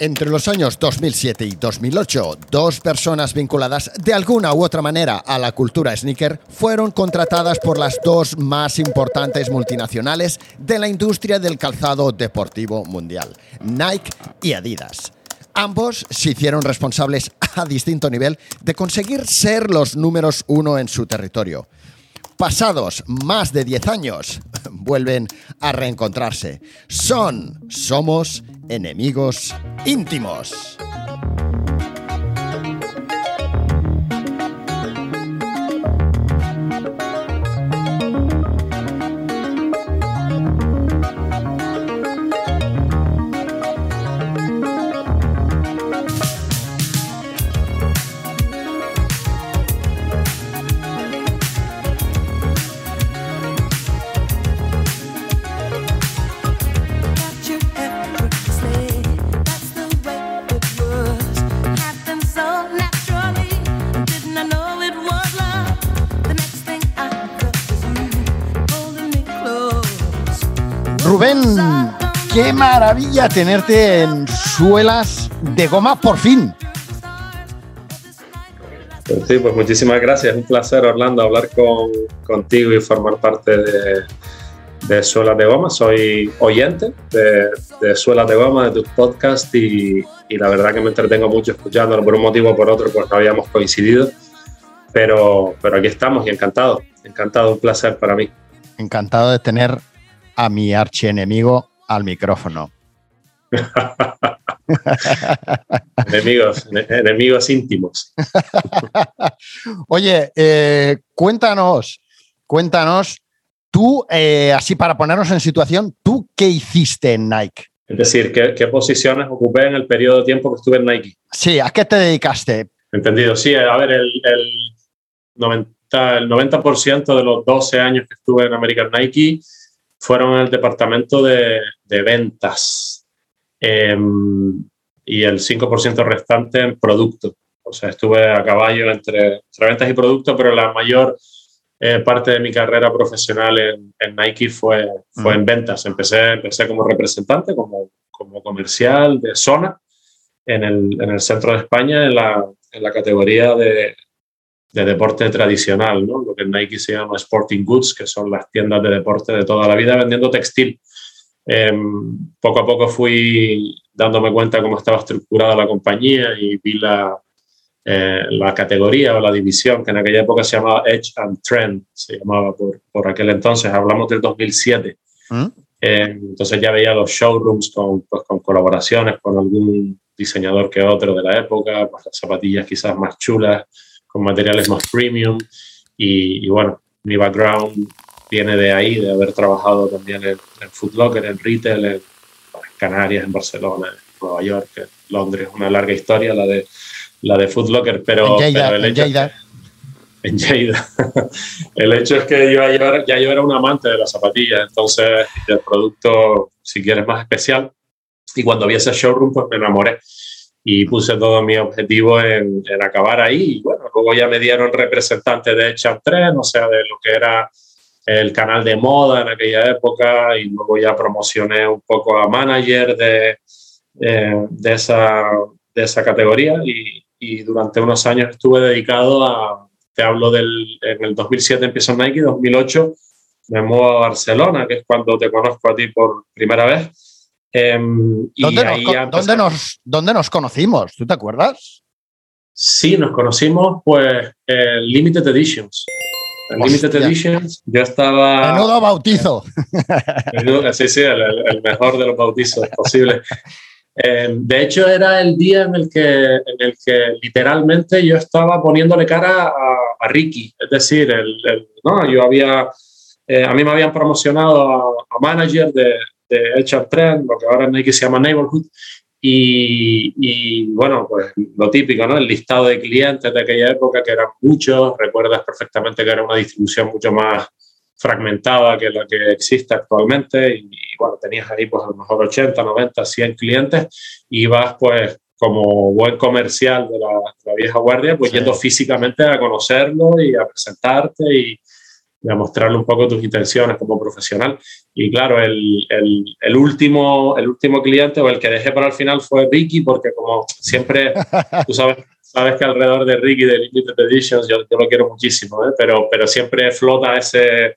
Entre los años 2007 y 2008, dos personas vinculadas de alguna u otra manera a la cultura sneaker fueron contratadas por las dos más importantes multinacionales de la industria del calzado deportivo mundial, Nike y Adidas. Ambos se hicieron responsables a distinto nivel de conseguir ser los números uno en su territorio. Pasados más de 10 años, vuelven a reencontrarse. Son, somos enemigos íntimos. Rubén, qué maravilla tenerte en suelas de goma por fin. Pues sí, pues muchísimas gracias. Un placer, Orlando, hablar con, contigo y formar parte de, de Suelas de Goma. Soy oyente de, de Suelas de Goma, de tus podcasts y, y, la verdad que me entretengo mucho escuchándolo. Por un motivo o por otro, pues no habíamos coincidido. Pero, pero aquí estamos y encantado, encantado, un placer para mí. Encantado de tener a mi archienemigo al micrófono. enemigos, enemigos íntimos. Oye, eh, cuéntanos, cuéntanos, tú, eh, así para ponernos en situación, ¿tú qué hiciste en Nike? Es decir, ¿qué, ¿qué, posiciones ocupé en el periodo de tiempo que estuve en Nike? Sí, ¿a qué te dedicaste? Entendido, sí, a ver, el, el 90%, el 90 de los 12 años que estuve en American Nike fueron el departamento de, de ventas eh, y el 5% restante en producto. O sea, estuve a caballo entre, entre ventas y producto, pero la mayor eh, parte de mi carrera profesional en, en Nike fue, fue en ventas. Empecé, empecé como representante, como, como comercial de zona en el, en el centro de España, en la, en la categoría de, de deporte tradicional, ¿no? lo que en Nike se llama Sporting Goods, que son las tiendas de deporte de toda la vida vendiendo textil. Eh, poco a poco fui dándome cuenta cómo estaba estructurada la compañía y vi la, eh, la categoría o la división que en aquella época se llamaba Edge and Trend, se llamaba por, por aquel entonces, hablamos del 2007. ¿Mm? Eh, entonces ya veía los showrooms con, pues, con colaboraciones con algún diseñador que otro de la época, pues, las zapatillas quizás más chulas, con materiales más premium y, y, bueno, mi background viene de ahí, de haber trabajado también en, en Foot Locker, en retail, en, en, Canarias, en Barcelona, en Nueva York, en Londres, una larga historia la de, la de Foot Locker, pero, en Lleida, pero el en hecho Lleida. en Lleida. el hecho es que yo ya, ya yo era un amante de las zapatillas, entonces del producto, si quieres, más especial. Y cuando vi ese showroom, pues me enamoré y puse todo mi objetivo en, en, acabar ahí. Y bueno, luego ya me dieron representante de Chaptren, o sea, de lo que era el canal de moda en aquella época, y luego ya promocioné un poco a manager de, eh, de, esa, de esa categoría. Y, y, durante unos años estuve dedicado a, te hablo del, en el 2007 empiezo en Nike, 2008 me muevo a Barcelona, que es cuando te conozco a ti por primera vez Eh, ¿Dónde, nos, ¿dónde, nos, ¿Dónde, nos, conocimos? ¿Tú te acuerdas? Sí, nos conocimos pues en Limited Editions. En Limited Editions yo estaba... Menudo bautizo. Menudo, sí, sí, el, el, mejor de los bautizos posibles. Eh, de hecho, era el día en el, que, en el que literalmente yo estaba poniéndole cara a, a Ricky. Es decir, el, el, ¿no? yo había... Eh, a mí me habían promocionado a, a manager de, de HR Trend, lo que ahora en Nike se llama Neighborhood, y, y, bueno, pues lo típico, ¿no? El listado de clientes de aquella época, que eran muchos, recuerdas perfectamente que era una distribución mucho más fragmentada que la que existe actualmente, y, y bueno, tenías ahí pues a lo mejor 80, 90, 100 clientes, y vas pues como buen comercial de la, de la vieja guardia, pues sí. yendo físicamente a conocerlo y a presentarte y, de mostrarle un poco tus intenciones como profesional. Y claro, el, el, último, el último cliente o el que dejé para el final fue Ricky, porque como siempre, tú sabes, sabes que alrededor de Ricky de Limited Editions yo, yo lo quiero muchísimo, ¿eh? pero, pero siempre flota ese,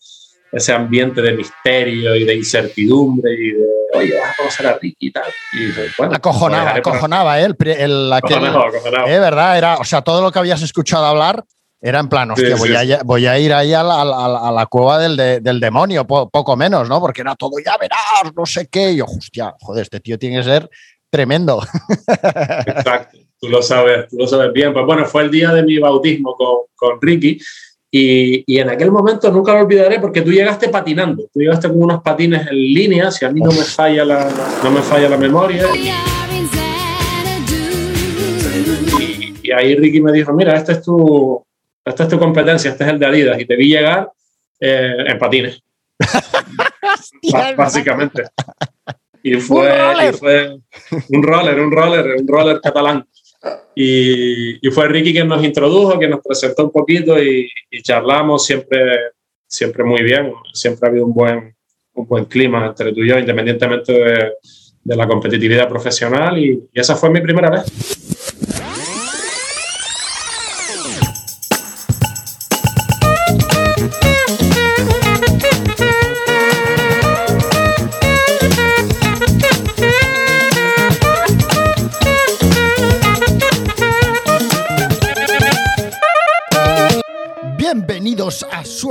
ese ambiente de misterio y de incertidumbre y de, oye, vas a conocer a Ricky y tal. Y bueno, acojonaba, acojonaba, ¿eh? El, ¿eh? ¿Verdad? Era, o sea, todo lo que habías escuchado hablar era en plan, hostia, voy, A, voy, a, ir ahí a la, cueva del, del demonio, poco menos, ¿no? Porque era todo, ya verás, no sé qué. Y yo, hostia, joder, este tío tiene que ser tremendo. Exacto, tú lo sabes, tú lo sabes bien. Pues bueno, fue el día de mi bautismo con, con Ricky. Y, y, en aquel momento nunca lo olvidaré porque tú llegaste patinando, tú llegaste con unos patines en línea, si a mí no me falla la, no me falla la memoria. Y, y ahí Ricky me dijo, mira, este es tu, esta es tu competencia, este es el de Adidas, y te vi llegar eh, en patines. básicamente. Y fue, ¿Un, fue un roller, un roller, un roller catalán. Y, y, fue Ricky quien nos introdujo, quien nos presentó un poquito y, charlamos siempre, siempre muy bien. Siempre ha habido un buen, un buen clima entre tú y yo, independientemente de, de la competitividad profesional. y esa fue mi primera vez.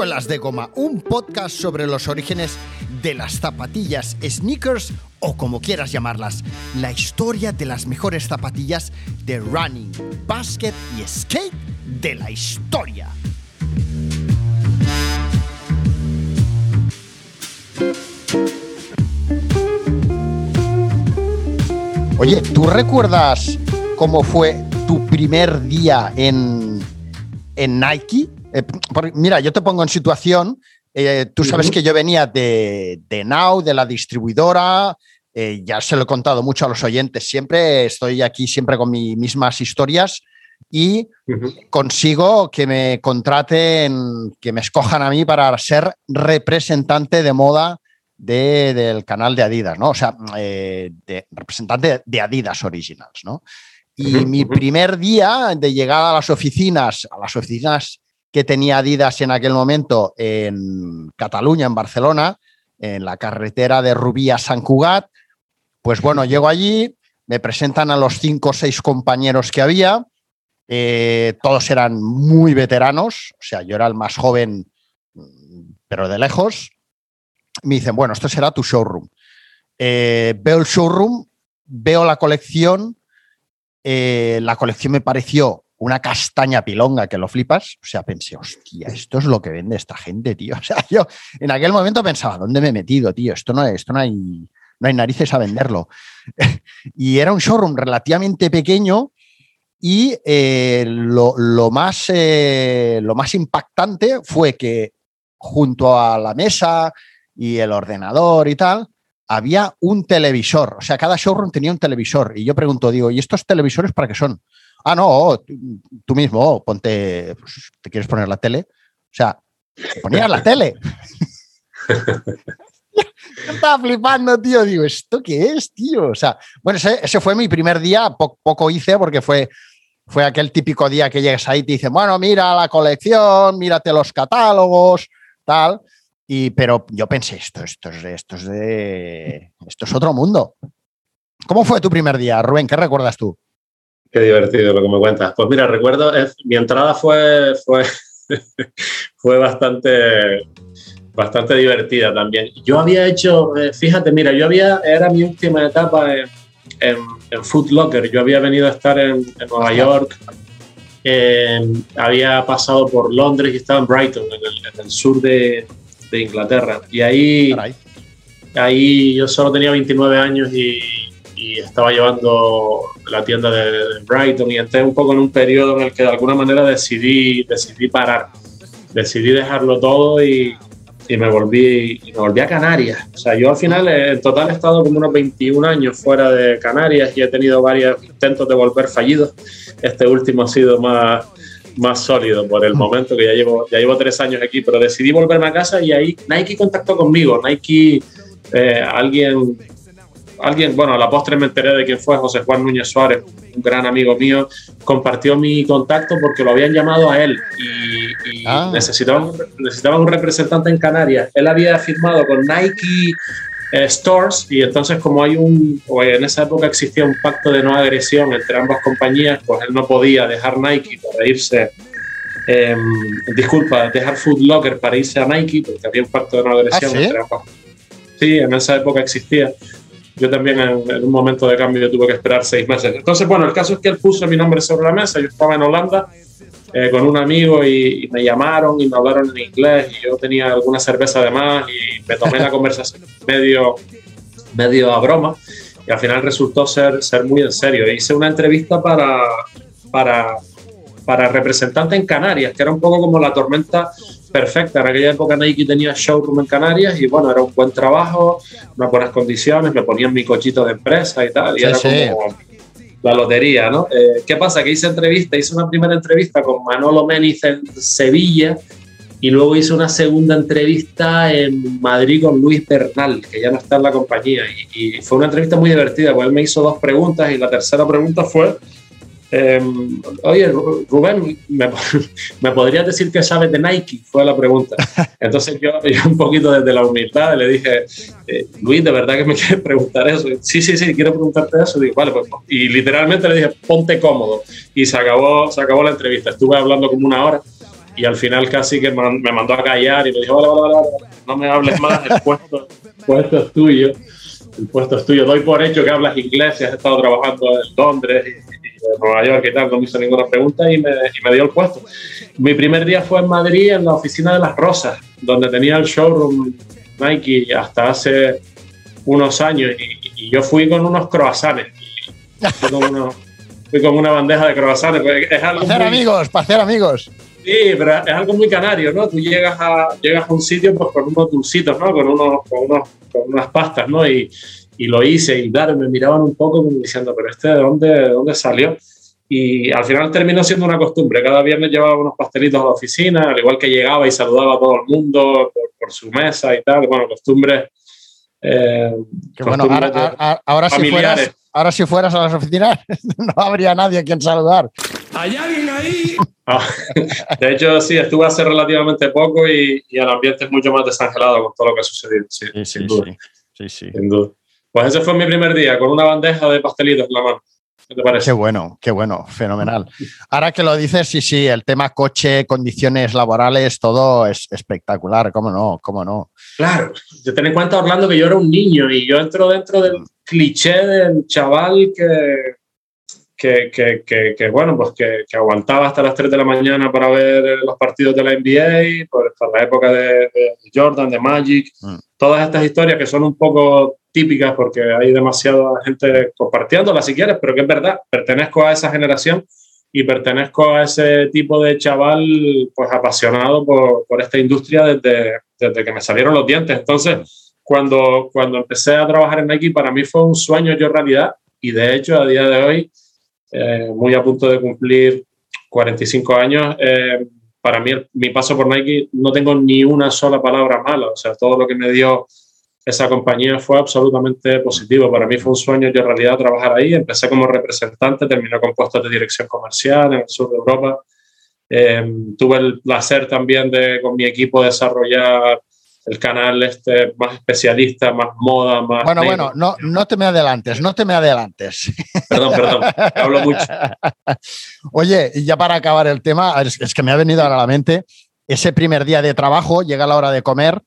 Suelas de Goma, un podcast sobre los orígenes de las zapatillas, sneakers o como quieras llamarlas, la historia de las mejores zapatillas de running, basket y skate de la historia. Oye, ¿tú recuerdas cómo fue tu primer día en, en Nike? Eh, mira, yo te pongo en situación. Eh, tú sabes que yo venía de, de Now, de la distribuidora. Eh, ya se lo he contado mucho a los oyentes. Siempre estoy aquí, siempre con mis mismas historias y consigo que me contraten, que me escojan a mí para ser representante de moda del canal de Adidas, ¿no? O sea, de, representante de Adidas Originals, ¿no? Y mi primer día de llegada a las oficinas, a las oficinas que tenía Adidas en aquel momento en Cataluña, en Barcelona, en la carretera de Rubí a San Cugat. Pues bueno, llego allí, me presentan a los cinco o seis compañeros que había, eh, todos eran muy veteranos, o sea, yo era el más joven, pero de lejos. Me dicen, bueno, esto será tu showroom. Eh, veo el showroom, veo la colección, eh, la colección me pareció una castaña pilonga que lo flipas. O sea, pensé, hostia, esto es lo que vende esta gente, tío. O sea, yo en aquel momento pensaba, ¿dónde me he metido, tío? Esto no, esto no hay, no hay narices a venderlo. y era un showroom relativamente pequeño y eh, lo, más, eh, lo más impactante fue que junto a la mesa y el ordenador y tal, había un televisor. O sea, cada showroom tenía un televisor. Y yo pregunto, digo, ¿y estos televisores para qué son? Ah, no, tú, mismo, ponte, pues, ¿te quieres poner la tele? O sea, ponías la tele. Yo estaba flipando, tío. Digo, ¿esto qué es, tío? O sea, bueno, ese, fue mi primer día. poco hice porque fue, fue aquel típico día que llegas ahí y te dicen, bueno, mira la colección, mírate los catálogos, tal. Y, pero yo pensé, esto, esto, es, esto, es de, esto es otro mundo. ¿Cómo fue tu primer día, Rubén? ¿Qué recuerdas tú? Qué divertido lo que me cuentas. Pues mira, recuerdo, mi entrada fue, fue, fue bastante, bastante divertida también. Yo había hecho, eh, fíjate, mira, yo había, era mi última etapa en, en, Foot Locker. Yo había venido a estar en, Nueva York, había pasado por Londres y estaba en Brighton, en el, sur de, de, Inglaterra. Y ahí, ahí yo solo tenía 29 años y y estaba llevando la tienda de, Brighton y entré un poco en un periodo en el que de alguna manera decidí, decidí parar, decidí dejarlo todo y, y me, volví, y me volví a Canarias. O sea, yo al final en total he estado como unos 21 años fuera de Canarias y he tenido varios intentos de volver fallidos. Este último ha sido más, más sólido por el mm. momento que ya llevo, ya llevo tres años aquí, pero decidí volverme a casa y ahí Nike contactó conmigo. Nike, eh, alguien, alguien, bueno, a la postre me enteré de quién fue José Juan Núñez Suárez, un gran amigo mío, compartió mi contacto porque lo habían llamado a él y, ah. necesitaban, necesitaban un representante en Canarias. Él había firmado con Nike eh, stores y entonces como hay un, en esa época existía un pacto de no agresión entre ambas compañías, pues él no podía dejar Nike para irse, eh, disculpa, dejar Food Locker para irse a Nike porque había un pacto de no agresión ¿Ah, entre ambas. Sí, en esa época existía. Yo también en, un momento de cambio tuve que esperar seis meses. Entonces, bueno, el caso es que él puso mi nombre sobre la mesa, yo estaba en Holanda eh, con un amigo y, me llamaron y me hablaron en inglés y yo tenía alguna cerveza además y me tomé la conversación medio, medio a broma y al final resultó ser, ser muy en serio. Hice una entrevista para, para, para representante en Canarias, que era un poco como la tormenta perfecta. En aquella época Nike tenía showroom en Canarias y bueno, era un buen trabajo, unas buenas condiciones, me ponían mi cochito de empresa y tal. Y era como la lotería, ¿no? Eh, ¿Qué pasa? Que hice entrevista, hice una primera entrevista con Manolo Meniz en Sevilla y luego hice una segunda entrevista en Madrid con Luis Bernal, que ya no está en la compañía. Y, y fue una entrevista muy divertida, porque él me hizo dos preguntas y la tercera pregunta fue Em, oye, Rubén, ¿me, podrías decir qué sabes de Nike? Fue la pregunta. Entonces yo, un poquito desde la humildad le dije, eh, Luis, ¿de verdad que me quieres preguntar eso? Sí, sí, sí, quiero preguntarte eso. vale, pues, y literalmente le dije, ponte cómodo. Y se acabó, se acabó la entrevista. Estuve hablando como una hora y al final casi que me mandó a callar y me dijo, vale, vale, vale, no me hables más, el puesto, puesto es tuyo. El puesto es tuyo. Doy por hecho que hablas inglés y has estado trabajando en Londres de Nueva York y tal, no me hizo ninguna pregunta y me, y me, dio el puesto. Mi primer día fue en Madrid, en la oficina de Las Rosas, donde tenía el showroom Nike hasta hace unos años y, yo fui con unos croissants. Fui con, fui con una bandeja de croissants. Pues, es algo para hacer amigos, para hacer amigos. Sí, pero es algo muy canario, ¿no? Tú llegas a, llegas a un sitio pues, con unos dulcitos, ¿no? Con, unos, con, unos, con unas pastas, ¿no? Y, y lo hice y claro, me miraban un poco como diciendo, pero este de dónde, de dónde salió. Y al final terminó siendo una costumbre. Cada viernes llevaba unos pastelitos a la oficina, al igual que llegaba y saludaba a todo el mundo por, su mesa y tal. Bueno, costumbres. Eh, bueno, ahora, si fueras, ahora si fueras a las oficinas, no habría nadie a quien saludar. ¿Hay alguien ahí? Ah, de hecho, sí, estuve hace relativamente poco y, el ambiente es mucho más desangelado con todo lo que ha sucedido. Sí, sí, sin duda. Sí, sí. Sin duda. Pues ese fue mi primer día, con una bandeja de pastelitos en la mano. ¿Qué te parece? Qué bueno, qué bueno, fenomenal. Ahora que lo dices, sí, sí, el tema coche, condiciones laborales, todo es espectacular, ¿cómo no? ¿Cómo no? Claro, ten en cuenta, Orlando, que yo era un niño y yo entro dentro del cliché del chaval que, que, que, que, bueno, pues que, aguantaba hasta las 3 de la mañana para ver los partidos de la NBA, por, la época de, Jordan, de Magic, mm. todas estas historias que son un poco típicas porque hay demasiada gente compartiéndolas si quieres, pero que es verdad, pertenezco a esa generación y pertenezco a ese tipo de chaval pues apasionado por, por esta industria desde, desde, que me salieron los dientes. Entonces, cuando, cuando empecé a trabajar en Nike, para mí fue un sueño yo realidad y de hecho a día de hoy eh, muy a punto de cumplir 45 años. Eh, para mí, mi paso por Nike no tengo ni una sola palabra mala. O sea, todo lo que me dio esa compañía fue absolutamente positivo. Para mí fue un sueño yo en realidad trabajar ahí. Empecé como representante, terminé con puestos de dirección comercial en el sur de Europa. Eh, tuve el placer también de con mi equipo desarrollar el canal este más especialista, más moda, más... Bueno, bueno, no, no te me adelantes, no te me adelantes. Perdón, perdón, hablo mucho. Oye, y ya para acabar el tema, es, que me ha venido ahora a la mente, ese primer día de trabajo, llega la hora de comer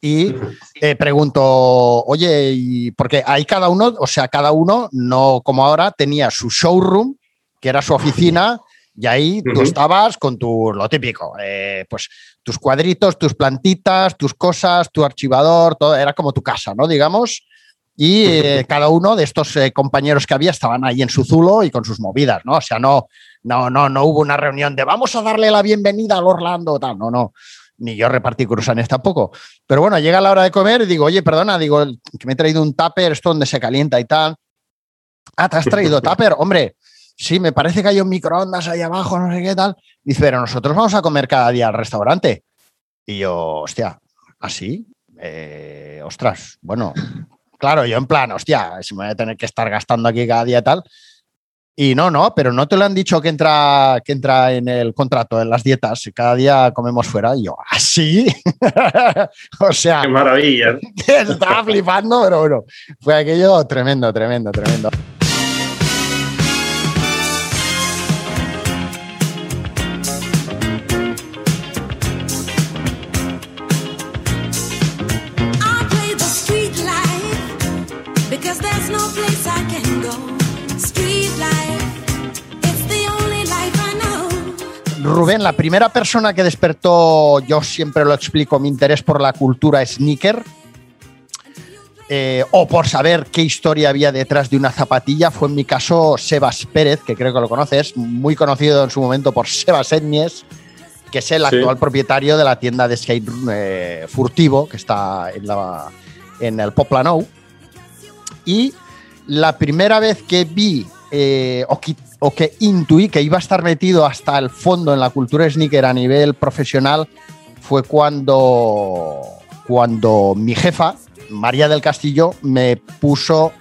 y eh, pregunto, oye, y porque ahí cada uno, o sea, cada uno, no como ahora, tenía su showroom, que era su oficina, y ahí tú estabas con tu, lo típico, eh, pues tus cuadritos, tus plantitas, tus cosas, tu archivador, todo, era como tu casa, ¿no? Digamos. Y eh, cada uno de estos eh, compañeros que había estaban ahí en su zulo y con sus movidas, ¿no? O sea, no, no, no, no hubo una reunión de vamos a darle la bienvenida al Orlando, tal, no, no. Ni yo repartí cruzanes tampoco. Pero bueno, llega la hora de comer y digo, oye, perdona, digo, que me he traído un tupper, esto donde se calienta y tal. Ah, te has traído tupper, hombre sí, me parece que hay un microondas ahí abajo, no sé qué tal. Dice, pero nosotros vamos a comer cada día al restaurante. Y yo, hostia, ¿así? Eh, ostras, bueno, claro, yo en plan, hostia, si me voy a tener que estar gastando aquí cada día tal. Y no, no, pero no te lo han dicho que entra, que entra en el contrato, en las dietas. Cada día comemos fuera. Y yo, ¿así? o sea. Qué maravilla. Estaba flipando, pero bueno, fue aquello tremendo, tremendo, tremendo. Rubén, la primera persona que despertó, yo siempre lo explico, mi interés por la cultura sneaker, eh, o por saber qué historia había detrás de una zapatilla, fue en mi caso Sebas Pérez, que creo que lo conoces, muy conocido en su momento por Sebas Etnies, que es el actual propietario de la tienda de skate eh, furtivo, que está en, la, en el Poplano. Y la primera vez que vi eh, o, o que intuí que iba a estar metido hasta el fondo en la cultura sneaker a nivel profesional fue cuando, cuando mi jefa, María del Castillo, me puso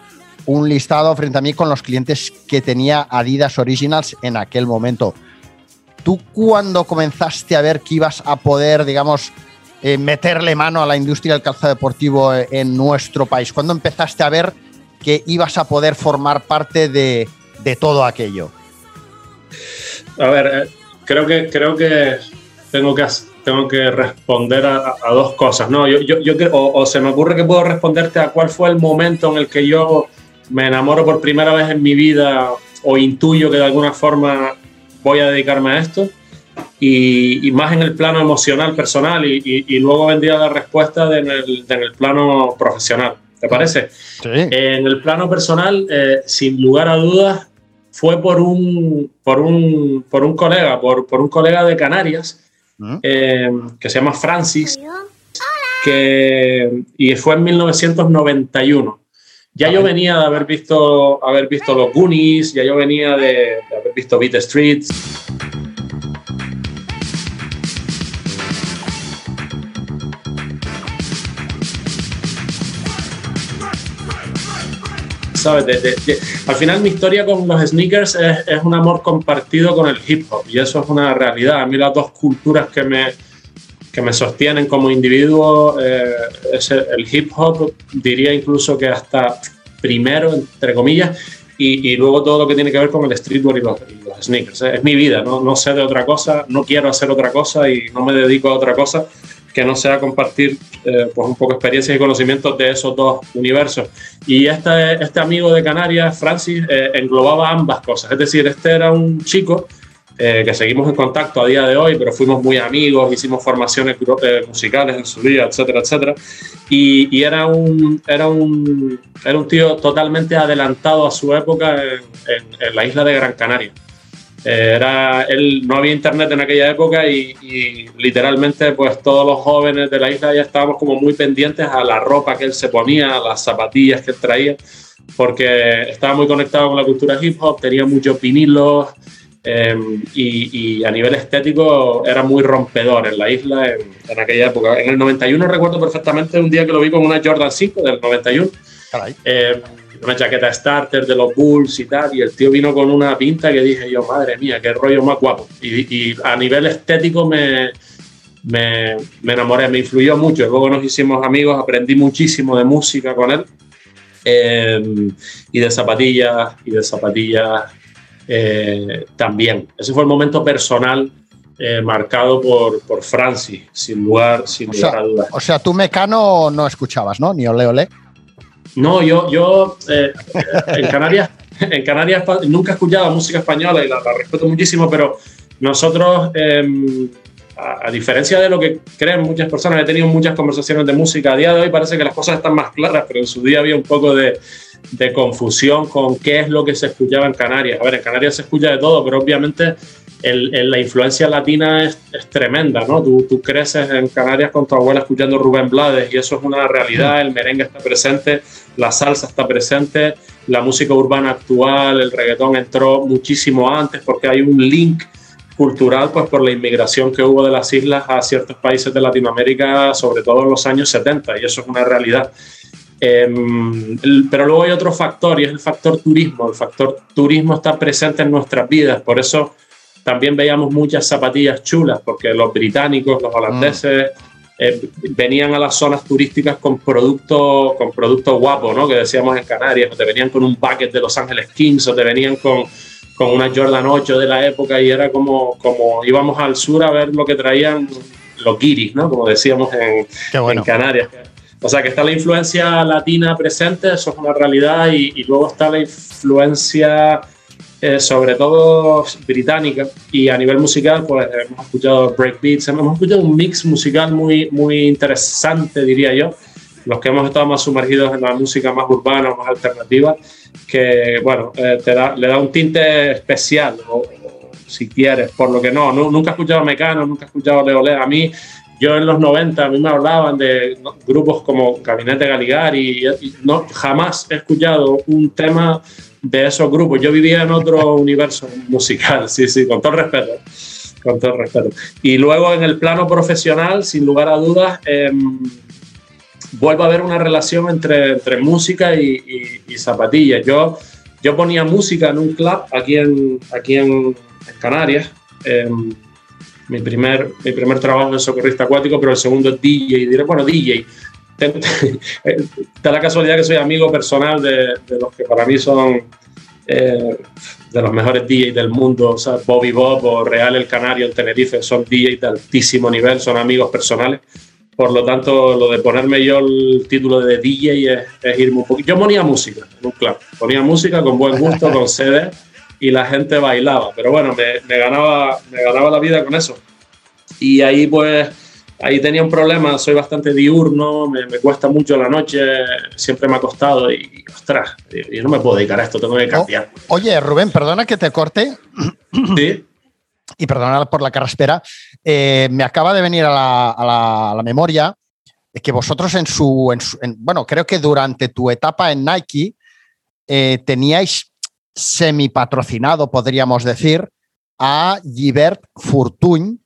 un listado frente a mí con los clientes que tenía Adidas Originals en aquel momento. ¿Tú cuando comenzaste a ver que ibas a poder, digamos, eh, meterle mano a la industria del calzado deportivo en nuestro país? ¿Cuándo empezaste a ver que ibas a poder formar parte de, de todo aquello? A ver, eh, creo que, creo que tengo que, tengo que responder a, dos cosas, ¿no? Yo, yo, o, se me ocurre que puedo responderte a cuál fue el momento en el que yo me enamoro por primera vez en mi vida o intuyo que de alguna forma voy a dedicarme a esto. Y, más en el plano emocional, personal, y, luego vendría la respuesta en el, en el plano profesional. ¿Te parece? Sí. En el plano personal, eh, sin lugar a dudas, fue por un, por un, por un colega, por, por, un colega de Canarias, ¿Mm? eh, que se llama Francis, que, y fue en 1991. Ya yo venía de haber visto, haber visto los Goonies, ya yo venía de, de haber visto Beat Streets. Al final mi historia con los sneakers es, un amor compartido con el hip hop y eso es una realidad. A mí las dos culturas que me, que me sostienen como individuo eh, es el, hip hop, diría incluso que hasta primero, entre comillas, y, luego todo lo que tiene que ver con el streetwear y los, sneakers. Es mi vida, ¿no? no sé de otra cosa, no quiero hacer otra cosa y no me dedico a otra cosa que no sea compartir eh, pues un poco experiencias y conocimientos de esos dos universos. Y este, este amigo de Canarias, Francis, eh, englobaba ambas cosas. Es decir, este era un chico eh, que seguimos en contacto a día de hoy, pero fuimos muy amigos, hicimos formaciones musicales en su día, etcétera, etcétera. Y, era, un, era, un, era un tío totalmente adelantado a su época en la isla de Gran Canaria. Eh, era, él, no había internet en aquella época y, literalmente pues todos los jóvenes de la isla ya estábamos como muy pendientes a la ropa que él se ponía, a las zapatillas que él traía, porque estaba muy conectado con la cultura hip hop, tenía muchos vinilos em, y, a nivel estético era muy rompedor en la isla en, aquella época. En el 91 recuerdo perfectamente un día que lo vi con una Jordan 5 del 91 una chaqueta starter de los Bulls y tal, y el tío vino con una pinta que dije yo, madre mía, qué rollo más guapo. Y, a nivel estético me, me, me, enamoré, me influyó mucho. Luego nos hicimos amigos, aprendí muchísimo de música con él, em, y de zapatillas, y de zapatillas eh, también. Ese fue el momento personal. Eh, marcado por, por Francis, sin lugar, sin lugar a dudas. O sea, tú Mecano no escuchabas, ¿no? Ni Ole Ole. No, yo, yo eh, en Canarias, en Canarias nunca he escuchado música española y la, respeto muchísimo, pero nosotros, em, a, diferencia de lo que creen muchas personas, he tenido muchas conversaciones de música. A día de hoy parece que las cosas están más claras, pero en su día había un poco de, de confusión con qué es lo que se escuchaba en Canarias. A ver, en Canarias se escucha de todo, pero obviamente la influencia latina es, tremenda, ¿no? Tú, tú, creces en Canarias con tu abuela escuchando Rubén Blades y eso es una realidad, el merengue está presente, la salsa está presente, la música urbana actual, el reggaetón entró muchísimo antes porque hay un link cultural pues por la inmigración que hubo de las islas a ciertos países de Latinoamérica, sobre todo en los años 70, y eso es una realidad. Em, pero luego hay otro factor y es el factor turismo. El factor turismo está presente en nuestras vidas, por eso también veíamos muchas zapatillas chulas, porque los británicos, los holandeses, eh, venían a las zonas turísticas con productos con producto guapos, ¿no? que decíamos en Canarias, o te venían con un bucket de Los Ángeles Kings, o te venían con, con una Jordan 8 de la época, y era como, como íbamos al sur a ver lo que traían los guiris, ¿no? como decíamos en, en Canarias. O sea que está la influencia latina presente, eso es una realidad, y, luego está la influencia eh, sobre todo británica y a nivel musical pues hemos escuchado breakbeats, hemos escuchado un mix musical muy, muy interesante diría yo, los que hemos estado más sumergidos en la música más urbana, más alternativa, que bueno, eh, te da, le da un tinte especial, o, si quieres, por lo que no, nunca he escuchado Mecano, nunca he escuchado Leolé, a mí yo en los 90 a mí me hablaban de grupos como Gabinete Galigari y, no, jamás he escuchado un tema de esos grupos. Yo vivía en otro universo musical, sí, sí, con todo respeto. Con todo respeto. Y luego en el plano profesional, sin lugar a dudas, em, vuelvo a ver una relación entre, entre música y, zapatillas. Yo, yo ponía música en un club aquí en, aquí en, Canarias. Em, mi primer, mi primer trabajo de socorrista acuático, pero el segundo es DJ. Diré, bueno, DJ. Da la casualidad que soy amigo personal de, de los que para mí son eh, de los mejores DJs del mundo. O sea, Bobby Bob o Real El Canario en Tenerife son DJs de altísimo nivel, son amigos personales. Por lo tanto, lo de ponerme yo el título de DJ es, es irme un poquito. Yo ponía música en un club, ponía música con buen gusto, con CD y la gente bailaba. Pero bueno, me, ganaba, me ganaba la vida con eso. Y ahí pues, ahí tenía un problema, soy bastante diurno, me, cuesta mucho la noche, siempre me ha costado y, ostras, yo no me puedo dedicar a esto, tengo que cambiar. oye, Rubén, perdona que te corte. Sí. Y perdona por la carraspera. Eh, me acaba de venir a la, a la, memoria que vosotros en su, bueno, creo que durante tu etapa en Nike eh, teníais semi patrocinado, podríamos decir, a Gilbert Fortuny,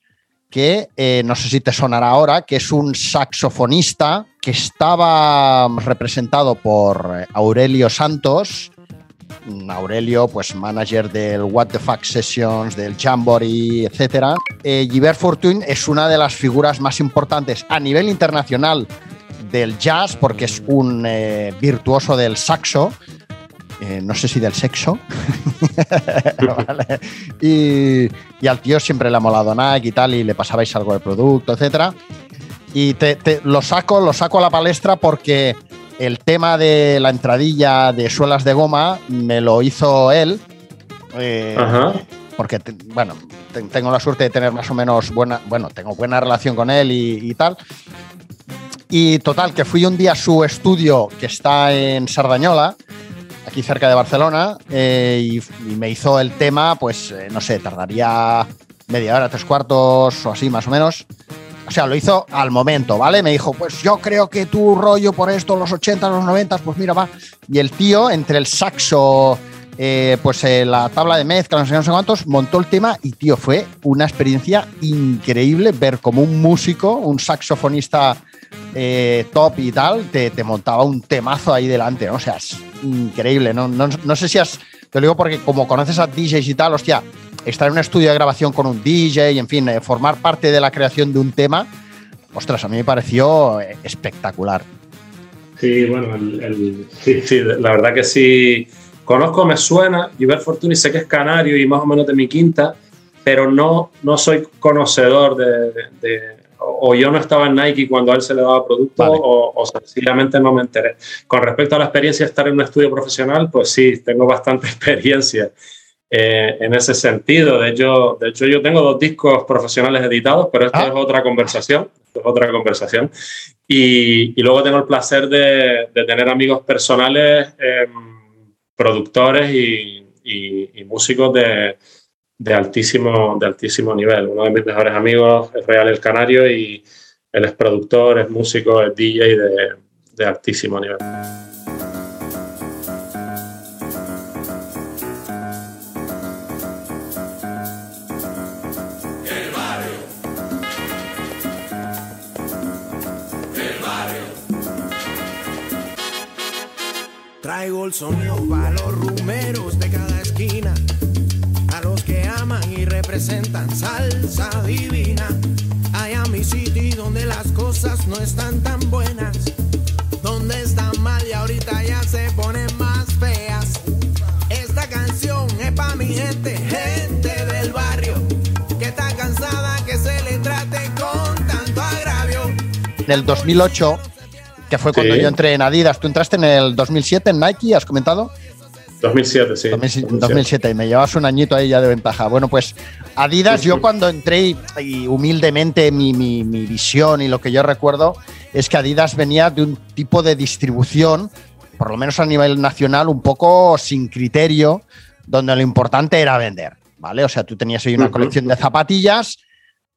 que eh, no sé si te sonará ahora, que es un saxofonista que estaba representado por Aurelio Santos. Aurelio, pues manager del What the Fuck Sessions, del Jamboree, etc. Eh, Gilbert Fortuny es una de las figuras más importantes a nivel internacional del jazz porque es un eh, virtuoso del saxo eh, no sé si del sexo. y, al tío siempre le ha molado Nike y tal, y le pasabais algo de producto, etcétera. Y te, lo saco, lo saco a la palestra porque el tema de la entradilla de suelas de goma me lo hizo él. Eh, porque, bueno, tengo la suerte de tener más o menos buena, bueno, tengo buena relación con él y tal. Y total, que fui un día a su estudio que está en Sardañola aquí cerca de Barcelona, eh, y, me hizo el tema, pues eh, no sé, tardaría media hora, tres cuartos o así más o menos. O sea, lo hizo al momento, ¿vale? Me dijo, pues yo creo que tu rollo por esto, los 80, los 90, pues mira, va. Y el tío, entre el saxo, eh, pues la tabla de mezcla, no sé, no sé cuántos, montó el tema y, tío, fue una experiencia increíble ver como un músico, un saxofonista eh, top y tal, te, montaba un temazo ahí delante, ¿no? O sea, es increíble, ¿no? No, sé si has, te lo digo porque como conoces a DJs y tal, hostia, estar en un estudio de grabación con un DJ, en fin, eh, formar parte de la creación de un tema, ostras, a mí me pareció eh, espectacular. Sí, bueno, la verdad que sí. Conozco, me suena, Gilbert Fortuny sé que es canario y más o menos de mi quinta, pero no, no soy conocedor de o yo no estaba en Nike cuando a él se le daba producto o, sencillamente no me enteré. Con respecto a la experiencia de estar en un estudio profesional, pues sí, tengo bastante experiencia eh, en ese sentido. De hecho, de hecho, yo tengo dos discos profesionales editados, pero esto ah. es otra conversación. es otra conversación. Y, luego tengo el placer de, tener amigos personales, em, productores y músicos de de, altísimo, de altísimo nivel. Uno de mis mejores amigos es Real El Canario y él es productor, es músico, es DJ de, de altísimo nivel. Traigo el sonido los y representan salsa divina. Allá mi sitio donde las cosas no están tan buenas, donde están mal y ahorita ya se ponen más feas. Esta canción es para mi gente, gente del barrio, que está cansada que se le trate con tanto agravio. Del 2008 que fue cuando yo entré en Adidas. ¿Tú entraste en el 2007 en Nike, has comentado? 2007, sí. 2007, y me llevas un añito ahí ya de ventaja. Bueno, pues Adidas, yo cuando entré y, humildemente mi, mi, visión y lo que yo recuerdo es que Adidas venía de un tipo de distribución, por lo menos a nivel nacional, un poco sin criterio, donde lo importante era vender, ¿vale? O sea, tú tenías ahí una colección de zapatillas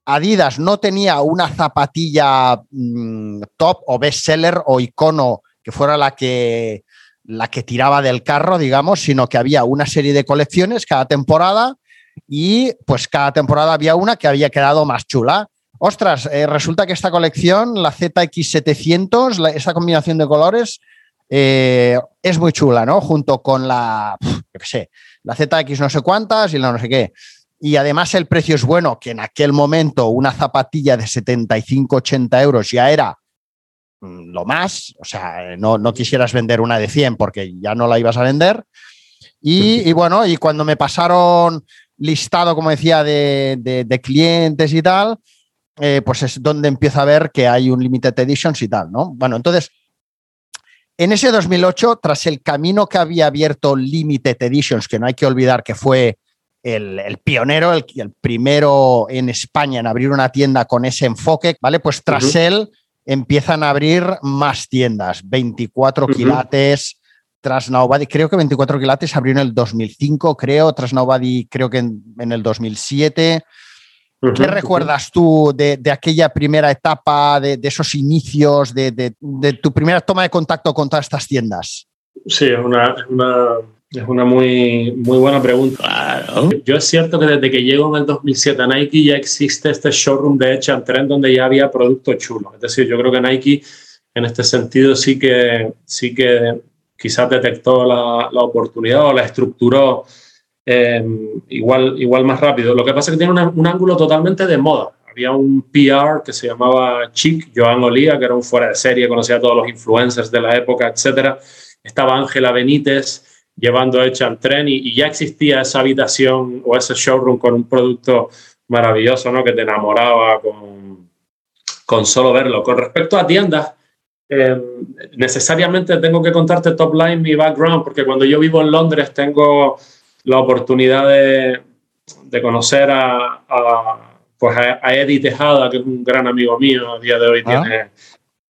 Adidas no tenía una zapatilla mm, top o bestseller o icono que fuera la que, la que tiraba del carro, digamos, sino que había una serie de colecciones cada temporada y pues cada temporada había una que había quedado más chula. Ostras, eh, resulta que esta colección, la ZX700, esa combinación de colores, eh, es muy chula, ¿no? Junto con la, yo qué sé, la ZX no sé cuántas y la no sé qué y además el precio es bueno, que en aquel momento una zapatilla de 75-80 euros ya era lo más, o sea, no, no, quisieras vender una de 100 porque ya no la ibas a vender. Y, bueno, y cuando me pasaron listado, como decía, de, clientes y tal, eh, pues es donde empiezo a ver que hay un limited editions y tal, ¿no? Bueno, entonces, en ese 2008, tras el camino que había abierto limited editions, que no hay que olvidar que fue el, pionero, el, el, primero en España en abrir una tienda con ese enfoque, ¿vale? Pues tras él empiezan a abrir más tiendas, 24 quilates, tras Nobody, creo que 24 quilates abrió en el 2005, creo, tras Nobody creo que en, el 2007. ¿Qué recuerdas tú de, aquella primera etapa, de, esos inicios, de, tu primera toma de contacto con todas estas tiendas? Sí, es una, es una muy, muy buena pregunta. Yo es cierto que desde que llego en el 2007 a Nike ya existe este showroom de Trend donde ya había productos chulos. Es decir, yo creo que Nike en este sentido sí que, sí que quizás detectó la, la oportunidad o la estructuró eh, igual, igual más rápido. Lo que pasa es que tiene un ángulo totalmente de moda. Había un PR que se llamaba Chic, Joan Olía, que era un fuera de serie, conocía a todos los influencers de la época, etc. Estaba Ángela Benítez, llevando hecha al tren y, ya existía esa habitación o ese showroom con un producto maravilloso, ¿no? Que te enamoraba con, con solo verlo. Con respecto a tiendas, em, necesariamente tengo que contarte top line mi background, porque cuando yo vivo en Londres tengo la oportunidad de, de conocer a, a, pues a, Eddie Tejada, que es un gran amigo mío, a día de hoy ah. tiene,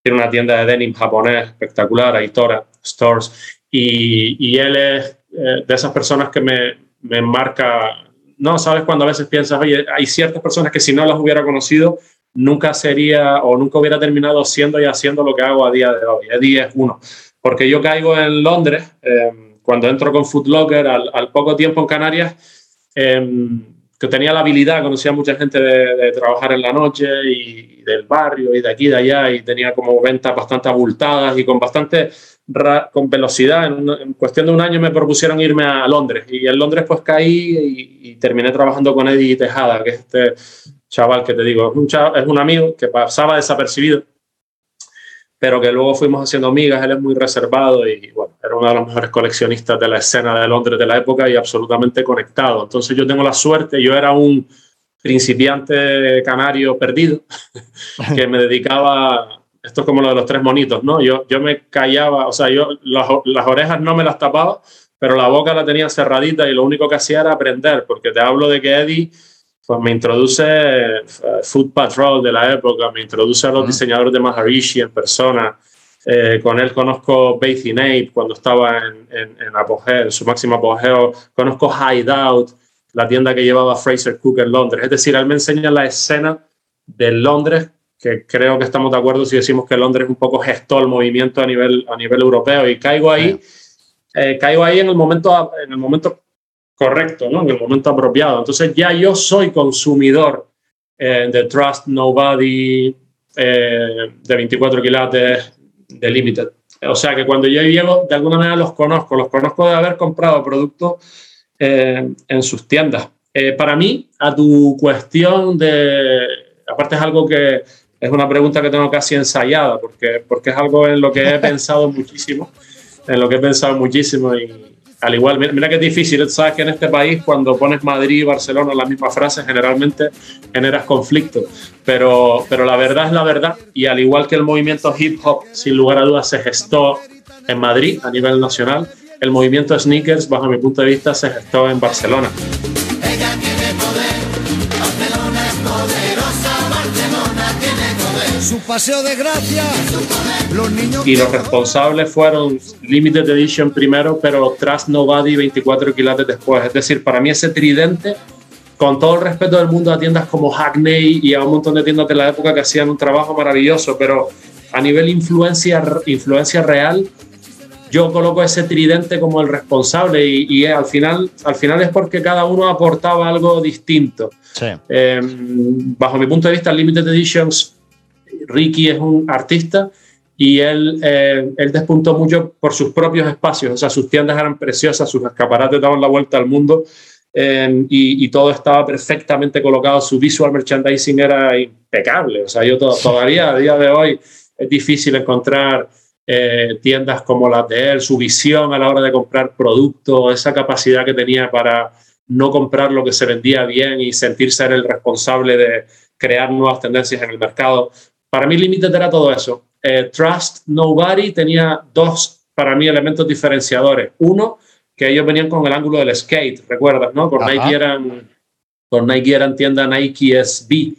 tiene una tienda de denim japonés espectacular, Aitora Stores, y, él es eh, de esas personas que me, me marca, no, sabes cuando a veces piensas, oye, hay ciertas personas que si no las hubiera conocido, nunca sería o nunca hubiera terminado siendo y haciendo lo que hago a día de hoy. Eddie es uno. Porque yo caigo en Londres, eh, cuando entro con Footlocker, al, poco tiempo en Canarias, eh, que tenía la habilidad, conocía a mucha gente de, trabajar en la noche y, del barrio y de aquí y de allá, y tenía como ventas bastante abultadas y con bastante con velocidad. En, cuestión de un año me propusieron irme a Londres y en Londres pues caí y, terminé trabajando con Eddie Tejada, que es este chaval que te digo, es un, es un amigo que pasaba desapercibido, pero que luego fuimos haciendo amigas, él es muy reservado y bueno, era uno de los mejores coleccionistas de la escena de Londres de la época y absolutamente conectado. Entonces yo tengo la suerte, yo era un principiante canario perdido que me dedicaba esto es como lo de los tres monitos, ¿no? Yo, yo me callaba, o sea, yo las, las, orejas no me las tapaba, pero la boca la tenía cerradita y lo único que hacía era aprender, porque te hablo de que Eddie pues, me introduce eh, Food Patrol de la época, me introduce a los diseñadores de Maharishi en persona. Eh, con él conozco Bathing Ape cuando estaba en, en, en apogeo, en su máximo apogeo. Conozco Hideout, la tienda que llevaba Fraser Cook en Londres. Es decir, él me enseña la escena de Londres, que creo que estamos de acuerdo si decimos que Londres un poco gestó el movimiento a nivel, a nivel europeo y caigo ahí, eh, caigo ahí en el momento, en el momento correcto, ¿no? en el momento apropiado. Entonces ya yo soy consumidor eh, de Trust Nobody, eh, de 24 quilates, de Limited. O sea que cuando yo llego, de alguna manera los conozco, los conozco de haber comprado productos en sus tiendas. para mí, a tu cuestión de, aparte es algo que es una pregunta que tengo casi ensayada, porque, porque es algo en lo que he pensado muchísimo, en lo que he pensado muchísimo y, al igual, mira, que es difícil, sabes que en este país cuando pones Madrid y Barcelona en la misma frase generalmente generas conflicto, pero, pero la verdad es la verdad y al igual que el movimiento hip hop sin lugar a dudas se gestó en Madrid a nivel nacional, el movimiento sneakers bajo mi punto de vista se gestó en Barcelona. Su paseo de gracia. Los niños y los responsables fueron Limited Edition primero, pero Trust Nobody 24 quilates después. Es decir, para mí ese tridente, con todo el respeto del mundo a tiendas como Hackney y a un montón de tiendas de la época que hacían un trabajo maravilloso, pero a nivel influencia, influencia real, yo coloco ese tridente como el responsable y, al, final, al final es porque cada uno aportaba algo distinto. Eh, bajo mi punto de vista, Limited Editions Ricky es un artista y él, eh, él despuntó mucho por sus propios espacios, o sea, sus tiendas eran preciosas, sus escaparates daban la vuelta al mundo eh, y, todo estaba perfectamente colocado, su visual merchandising era impecable, o sea, yo todavía a día de hoy es difícil encontrar eh, tiendas como las de él, su visión a la hora de comprar productos, esa capacidad que tenía para no comprar lo que se vendía bien y sentir ser el responsable de crear nuevas tendencias en el mercado. Para mí, Limited era todo eso. Eh, Trust Nobody tenía dos, para mí, elementos diferenciadores. Uno, que ellos venían con el ángulo del skate, ¿recuerdas? ¿no? Con Nike eran, con Nike eran tienda Nike SB.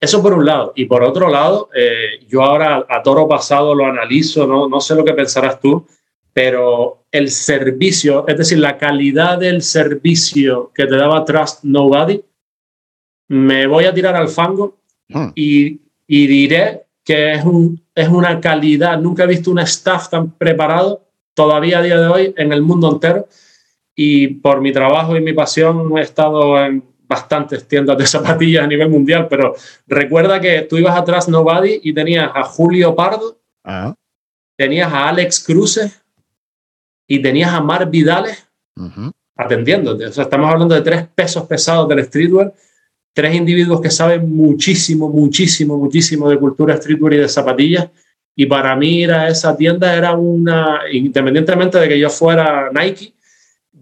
Eso por un lado. Y por otro lado, eh, yo ahora a toro pasado lo analizo, ¿no? no sé lo que pensarás tú, pero el servicio, es decir, la calidad del servicio que te daba Trust Nobody, me voy a tirar al fango hmm. y y diré que es, un, es una calidad, nunca he visto un staff tan preparado todavía a día de hoy en el mundo entero y por mi trabajo y mi pasión he estado en bastantes tiendas de zapatillas a nivel mundial, pero recuerda que tú ibas atrás Nobody y tenías a Julio Pardo, ah. tenías a Alex Cruces y tenías a Mar Vidales atendiéndote. O sea, estamos hablando de tres pesos pesados del streetwear tres individuos que saben muchísimo, muchísimo, muchísimo de cultura streetwear y de zapatillas. Y para mí ir a esa tienda era una, independientemente de que yo fuera Nike,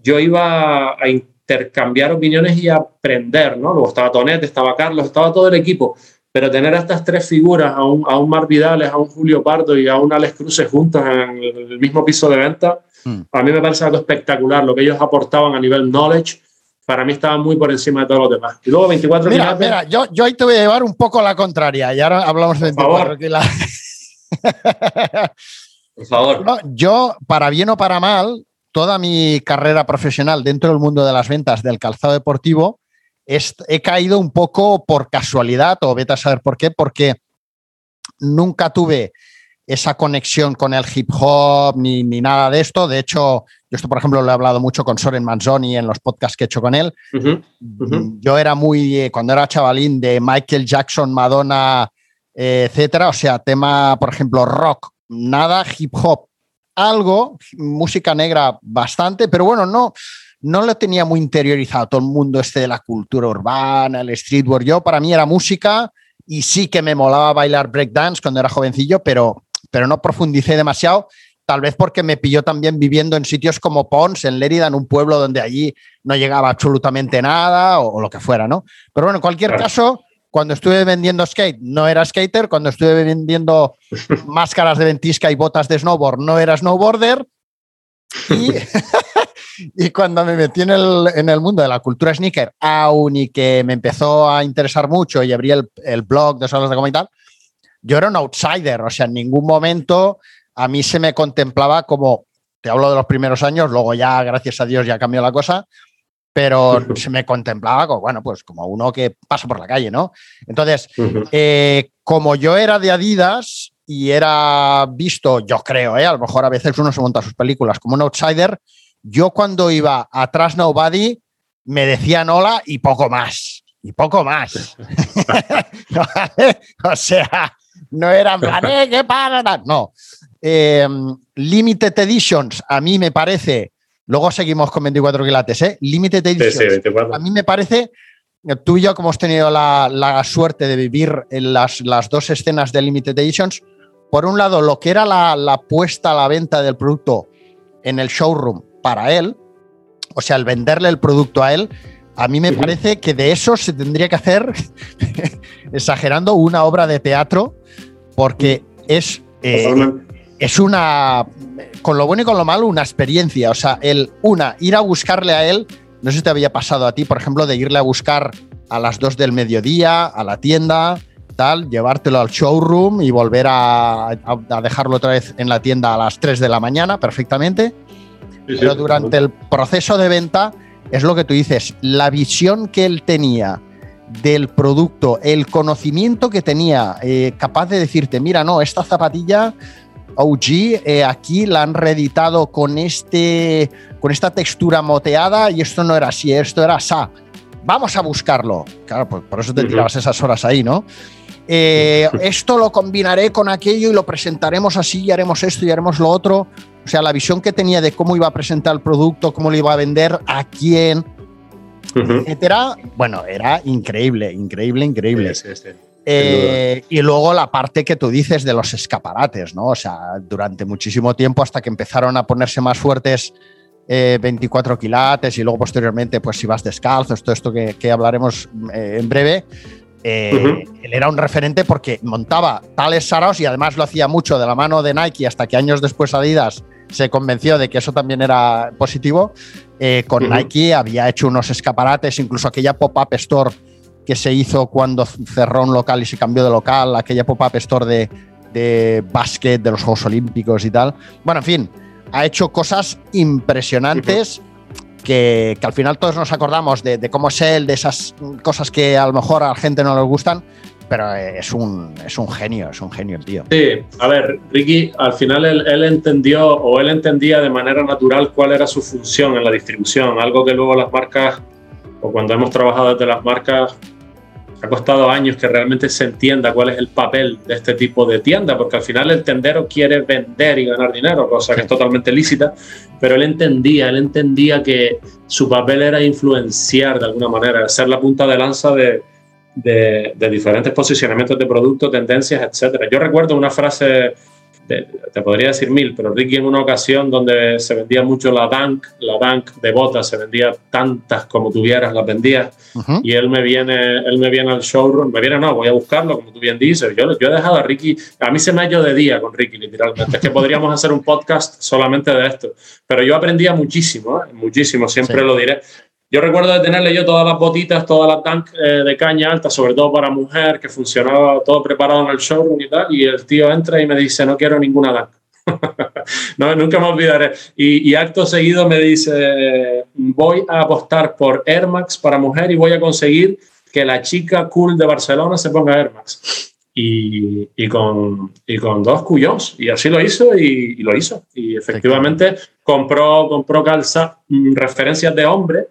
yo iba a intercambiar opiniones y aprender, ¿no? Luego estaba Tonet, estaba Carlos, estaba todo el equipo. Pero tener a estas tres figuras, a un, a un Mar Vidales, a un Julio Pardo y a un Alex Cruces juntos en el mismo piso de venta, hmm. a mí me parece algo espectacular lo que ellos aportaban a nivel knowledge para mí estaba muy por encima de todos los demás. Y luego 24 mira, Mira, yo, yo ahí te voy a llevar un poco a la contraria y ahora hablamos de 24 kilates. por favor. yo, para bien o para mal, toda mi carrera profesional dentro del mundo de las ventas del calzado deportivo, he caído un poco por casualidad, o vete a saber por qué, porque nunca tuve esa conexión con el hip hop ni, ni, nada de esto. De hecho, yo esto, por ejemplo, lo he hablado mucho con Soren Manzoni en los podcasts que he hecho con él. Yo era muy, eh, cuando era chavalín, de Michael Jackson, Madonna, eh, etcétera. O sea, tema, por ejemplo, rock, nada, hip hop, algo, música negra bastante, pero bueno, no, no lo tenía muy interiorizado todo el mundo este de la cultura urbana, el streetwear. Yo, para mí era música y sí que me molaba bailar breakdance cuando era jovencillo, pero pero no profundicé demasiado, tal vez porque me pilló también viviendo en sitios como Pons, en Lérida, en un pueblo donde allí no llegaba absolutamente nada o, lo que fuera, ¿no? Pero bueno, en cualquier caso, cuando estuve vendiendo skate no era skater, cuando estuve vendiendo máscaras de ventisca y botas de snowboard no era snowboarder. Y, y cuando me metí en el, en el, mundo de la cultura sneaker, aún y que me empezó a interesar mucho y abrí el, el blog de salas de cómo y tal, yo era un outsider, o sea, en ningún momento a mí se me contemplaba como, te hablo de los primeros años, luego ya, gracias a Dios, ya cambió la cosa, pero se me contemplaba como, bueno, pues como uno que pasa por la calle, ¿no? Entonces, eh, como yo era de Adidas y era visto, yo creo, ¿eh? a lo mejor a veces uno se monta sus películas como un outsider, yo cuando iba atrás Nobody me decían hola y poco más, y poco más. o sea, no eran plan, ¿qué pasa? No. Eh, limited Editions, a mí me parece Luego seguimos con 24 quilates, ¿eh? Limited Editions. A mí me parece, tú y yo como hemos tenido la, suerte de vivir en las, dos escenas de Limited Editions, por un lado, lo que era la, puesta a la venta del producto en el showroom para él, o sea, el venderle el producto a él, a mí me parece que de eso se tendría que hacer, exagerando, una obra de teatro, porque es, eh, es una, con lo bueno y con lo malo, una experiencia. O sea, el, una, ir a buscarle a él, no sé si te había pasado a ti, por ejemplo, de irle a buscar a las 2 del mediodía a la tienda, tal, llevártelo al showroom y volver a, dejarlo otra vez en la tienda a las 3 de la mañana, perfectamente. Pero durante el proceso de venta, es lo que tú dices, la visión que él tenía del producto, el conocimiento que tenía, eh, capaz de decirte, mira, no, esta zapatilla OG, eh, aquí la han reeditado con, este, con esta textura moteada y esto no era así, esto era sa. Vamos a buscarlo. Claro, pues por eso te tirabas esas horas ahí, ¿no? Eh, esto lo combinaré con aquello y lo presentaremos así y haremos esto y haremos lo otro. O sea, la visión que tenía de cómo iba a presentar el producto, cómo lo iba a vender, a quién, etcétera. Bueno, era increíble, increíble, increíble. Sí, sí, eh, y luego la parte que tú dices de los escaparates, ¿no? O sea, durante muchísimo tiempo hasta que empezaron a ponerse más fuertes 24 eh, quilates y luego posteriormente, pues si vas descalzo, todo esto que, hablaremos eh, en breve, él era un referente porque montaba tales saraos y además lo hacía mucho de la mano de Nike hasta que años después Adidas se convenció de que eso también era positivo. Con Nike había hecho unos escaparates, incluso aquella pop-up store que se hizo cuando cerró un local y se cambió de local, aquella pop-up store de, de básquet de los Juegos Olímpicos y tal. Bueno, en fin, ha hecho cosas impresionantes. Que, que, al final todos nos acordamos de, cómo es él, de esas cosas que a lo mejor a la gente no les gustan, pero es un, es un genio, es un genio el tío. Sí, a ver, Ricky, al final él, él, entendió o él entendía de manera natural cuál era su función en la distribución, algo que luego las marcas, o cuando hemos trabajado desde las marcas, ha costado años que realmente se entienda cuál es el papel de este tipo de tienda, porque al final el tendero quiere vender y ganar dinero, cosa que es totalmente lícita, pero él entendía, él entendía que su papel era influenciar de alguna manera, ser la punta de lanza de, de, diferentes posicionamientos de productos, tendencias, etc. Yo recuerdo una frase te, podría decir mil, pero Ricky en una ocasión donde se vendía mucho la Dunk, la Dunk de botas, se vendía tantas como tuvieras, las vendía, y él me viene, él me viene al showroom, me viene, no, voy a buscarlo, como tú bien dices, yo, yo he dejado a Ricky, a mí se me ha ido de día con Ricky, literalmente, es que podríamos hacer un podcast solamente de esto, pero yo aprendía muchísimo, ¿eh? muchísimo, siempre lo diré, yo recuerdo de tenerle yo todas las botitas, todas las tank eh, de caña alta, sobre todo para mujer, que funcionaba todo preparado en el showroom y tal, y el tío entra y me dice, no quiero ninguna tank. no, nunca me olvidaré. Y, acto seguido me dice, voy a apostar por Air Max para mujer y voy a conseguir que la chica cool de Barcelona se ponga Air Max. Y, con, y con dos cuyos. Y así lo hizo y, lo hizo. Y efectivamente compró, compró calza, mm, referencias de hombre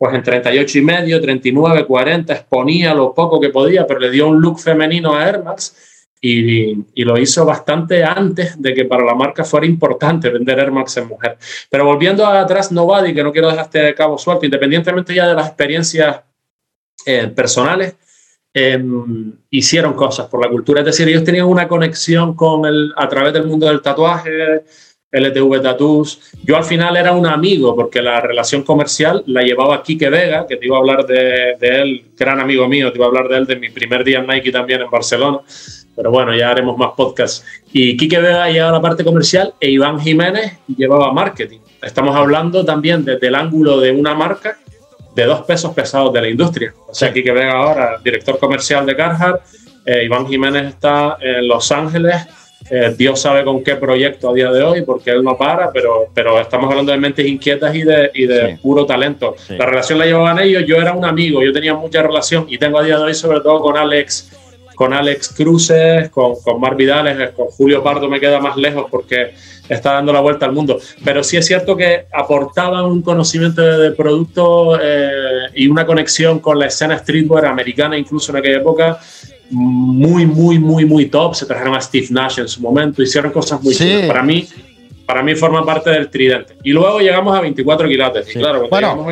pues en 38 y medio, 39, 40, exponía lo poco que podía, pero le dio un look femenino a Air Max y, y, lo hizo bastante antes de que para la marca fuera importante vender Air Max en mujer. Pero volviendo atrás, Nobody, que no quiero dejarte de cabo suelto, independientemente ya de las experiencias eh, personales, em, hicieron cosas por la cultura. Es decir, ellos tenían una conexión con el, a través del mundo del tatuaje, LTV Tattoos. Yo al final era un amigo porque la relación comercial la llevaba Quique Vega, que te iba a hablar de, de, él, gran amigo mío, te iba a hablar de él de mi primer día en Nike también en Barcelona. Pero bueno, ya haremos más podcasts. Y Quique Vega llevaba la parte comercial e Iván Jiménez llevaba marketing. Estamos hablando también desde el ángulo de una marca de dos pesos pesados de la industria. O sea, Quique Vega ahora, director comercial de Carhartt, eh, Iván Jiménez está en Los Ángeles Eh, Dios sabe con qué proyecto a día de hoy, porque él no para, pero, pero estamos hablando de mentes inquietas y de, y de puro talento. La relación la llevaban ellos, yo era un amigo, yo tenía mucha relación y tengo a día de hoy sobre todo con Alex con Alex Cruces, con, con Mar Vidales, con Julio Pardo me queda más lejos porque está dando la vuelta al mundo. Pero sí es cierto que aportaban un conocimiento de, producto eh, y una conexión con la escena streetwear americana, incluso en aquella época, muy, muy, muy, muy top. Se trajeron a Steve Nash en su momento, hicieron cosas muy sí. Para mí, para mí forma parte del tridente. Y luego llegamos a 24 quilates. claro, bueno,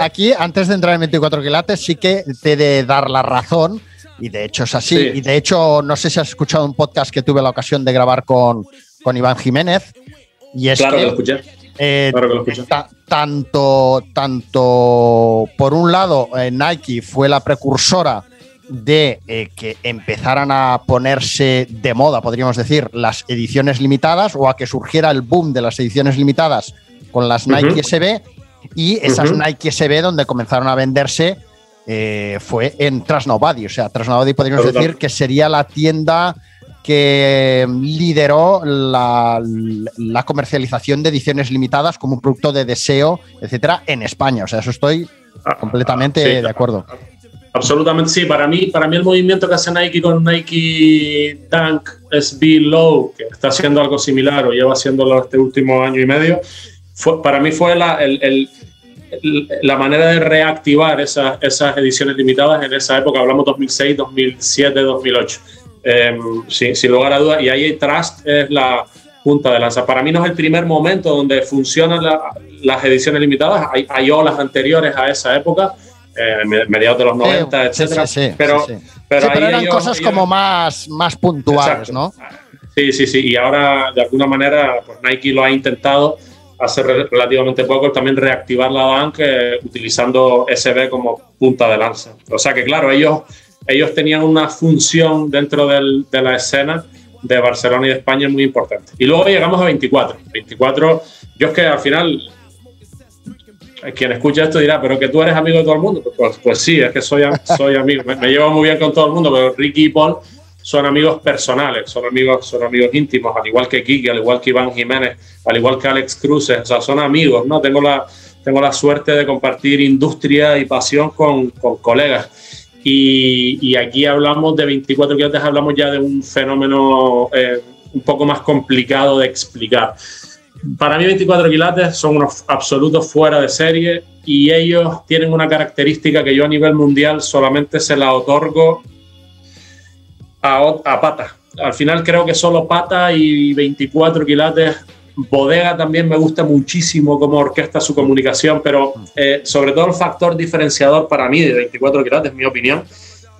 aquí, antes de entrar en 24 quilates, sí que te de dar la razón y de hecho es así. Y de hecho, no sé si has escuchado un podcast que tuve la ocasión de grabar con, con Iván Jiménez. Y es claro que, lo escuché. Eh, claro que lo escuché. tanto, tanto, por un lado, eh, Nike fue la precursora de eh, que empezaran a ponerse de moda, podríamos decir, las ediciones limitadas o a que surgiera el boom de las ediciones limitadas con las Nike SB y esas Nike SB donde comenzaron a venderse eh, fue en Trust O sea, Trust podríamos decir que sería la tienda que lideró la, comercialización de ediciones limitadas como un producto de deseo, etcétera, en España. O sea, eso estoy ah, completamente de acuerdo. Absolutamente sí. Para mí, para mí el movimiento que hace Nike con Nike Dunk SB Low, que está haciendo algo similar o lleva haciéndolo este último año y medio, fue, para mí fue la, el la manera de reactivar esas, esas ediciones limitadas en esa época, hablamos 2006, 2007, 2008. sin, lugar a dudas, y ahí Trust es la punta de lanza. Para mí no es el primer momento donde funcionan las ediciones limitadas, hay, hay, olas anteriores a esa época, eh, mediados de los 90, etcétera, pero, pero, eran cosas como más, más puntuales, ¿no? Sí, sí, sí, y ahora de alguna manera pues Nike lo ha intentado hace relativamente poco también reactivar la banca utilizando SB como punta de lanza. O sea que claro, ellos, ellos tenían una función dentro del, de la escena de Barcelona y de España muy importante. Y luego llegamos a 24. 24, yo es que al final, quien escucha esto dirá, pero que tú eres amigo de todo el mundo. Pues, pues sí, es que soy, soy amigo, me, me, llevo muy bien con todo el mundo, pero Ricky y Paul son amigos personales, son amigos, son amigos íntimos, al igual que Kiki, al igual que Iván Jiménez, al igual que Alex Cruz, o sea, son amigos, ¿no? Tengo la, tengo la suerte de compartir industria y pasión con, con colegas. Y, y, aquí hablamos de 24 kilómetros, hablamos ya de un fenómeno eh, un poco más complicado de explicar. Para mí 24 quilates son unos absolutos fuera de serie y ellos tienen una característica que yo a nivel mundial solamente se la otorgo a, pata. Al final creo que solo pata y 24 quilates. Bodega también me gusta muchísimo cómo orquesta su comunicación, pero eh, sobre todo el factor diferenciador para mí de 24 quilates, mi opinión,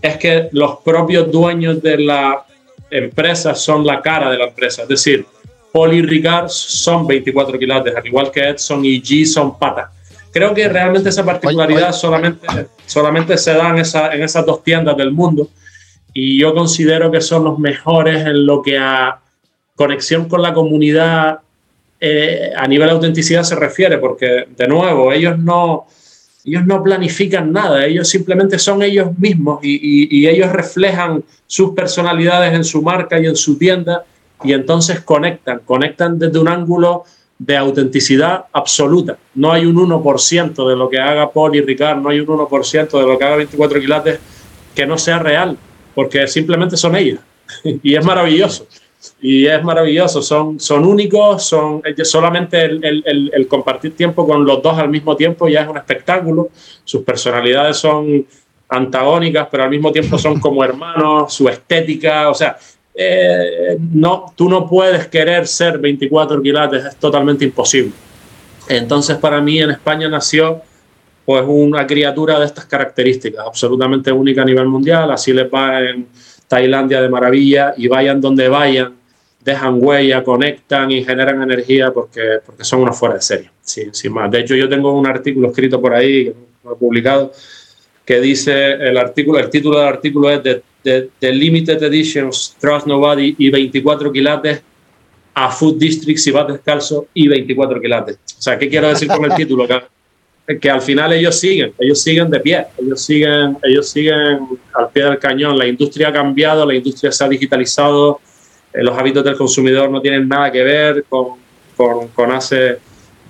es que los propios dueños de la empresa son la cara de la empresa. Es decir, Paul y Ricard son 24 quilates, al igual que Edson y G son pata. Creo que realmente esa particularidad solamente, solamente se da en, esa, en esas dos tiendas del mundo y yo considero que son los mejores en lo que a conexión con la comunidad eh, a nivel de autenticidad se refiere, porque de nuevo, ellos no, ellos no planifican nada, ellos simplemente son ellos mismos y, y, ellos reflejan sus personalidades en su marca y en su tienda y entonces conectan, conectan desde un ángulo de autenticidad absoluta. No hay un 1% de lo que haga Paul y Ricard, no hay un 1% de lo que haga 24 quilates que no sea real porque simplemente son ellos. y es maravilloso. Y es maravilloso, son, son únicos, son solamente el, el, compartir tiempo con los dos al mismo tiempo ya es un espectáculo. Sus personalidades son antagónicas, pero al mismo tiempo son como hermanos, su estética, o sea, eh, no, tú no puedes querer ser 24 quilates, es totalmente imposible. Entonces, para mí en España nació pues una criatura de estas características, absolutamente única a nivel mundial, así les va en Tailandia de maravilla y vayan donde vayan, dejan huella, conectan y generan energía porque, porque son unos fuera de serie, sin, sin más. De hecho, yo tengo un artículo escrito por ahí, que he publicado, que dice el artículo, el título del artículo es de, de, Limited Editions, Trust Nobody y 24 quilates a Food Districts y vas descalzo y 24 quilates. O sea, ¿qué quiero decir con el título? que al final ellos siguen, ellos siguen de pie, ellos siguen, ellos siguen al pie del cañón. La industria ha cambiado, la industria se ha digitalizado, los hábitos del consumidor no tienen nada que ver con, con, hace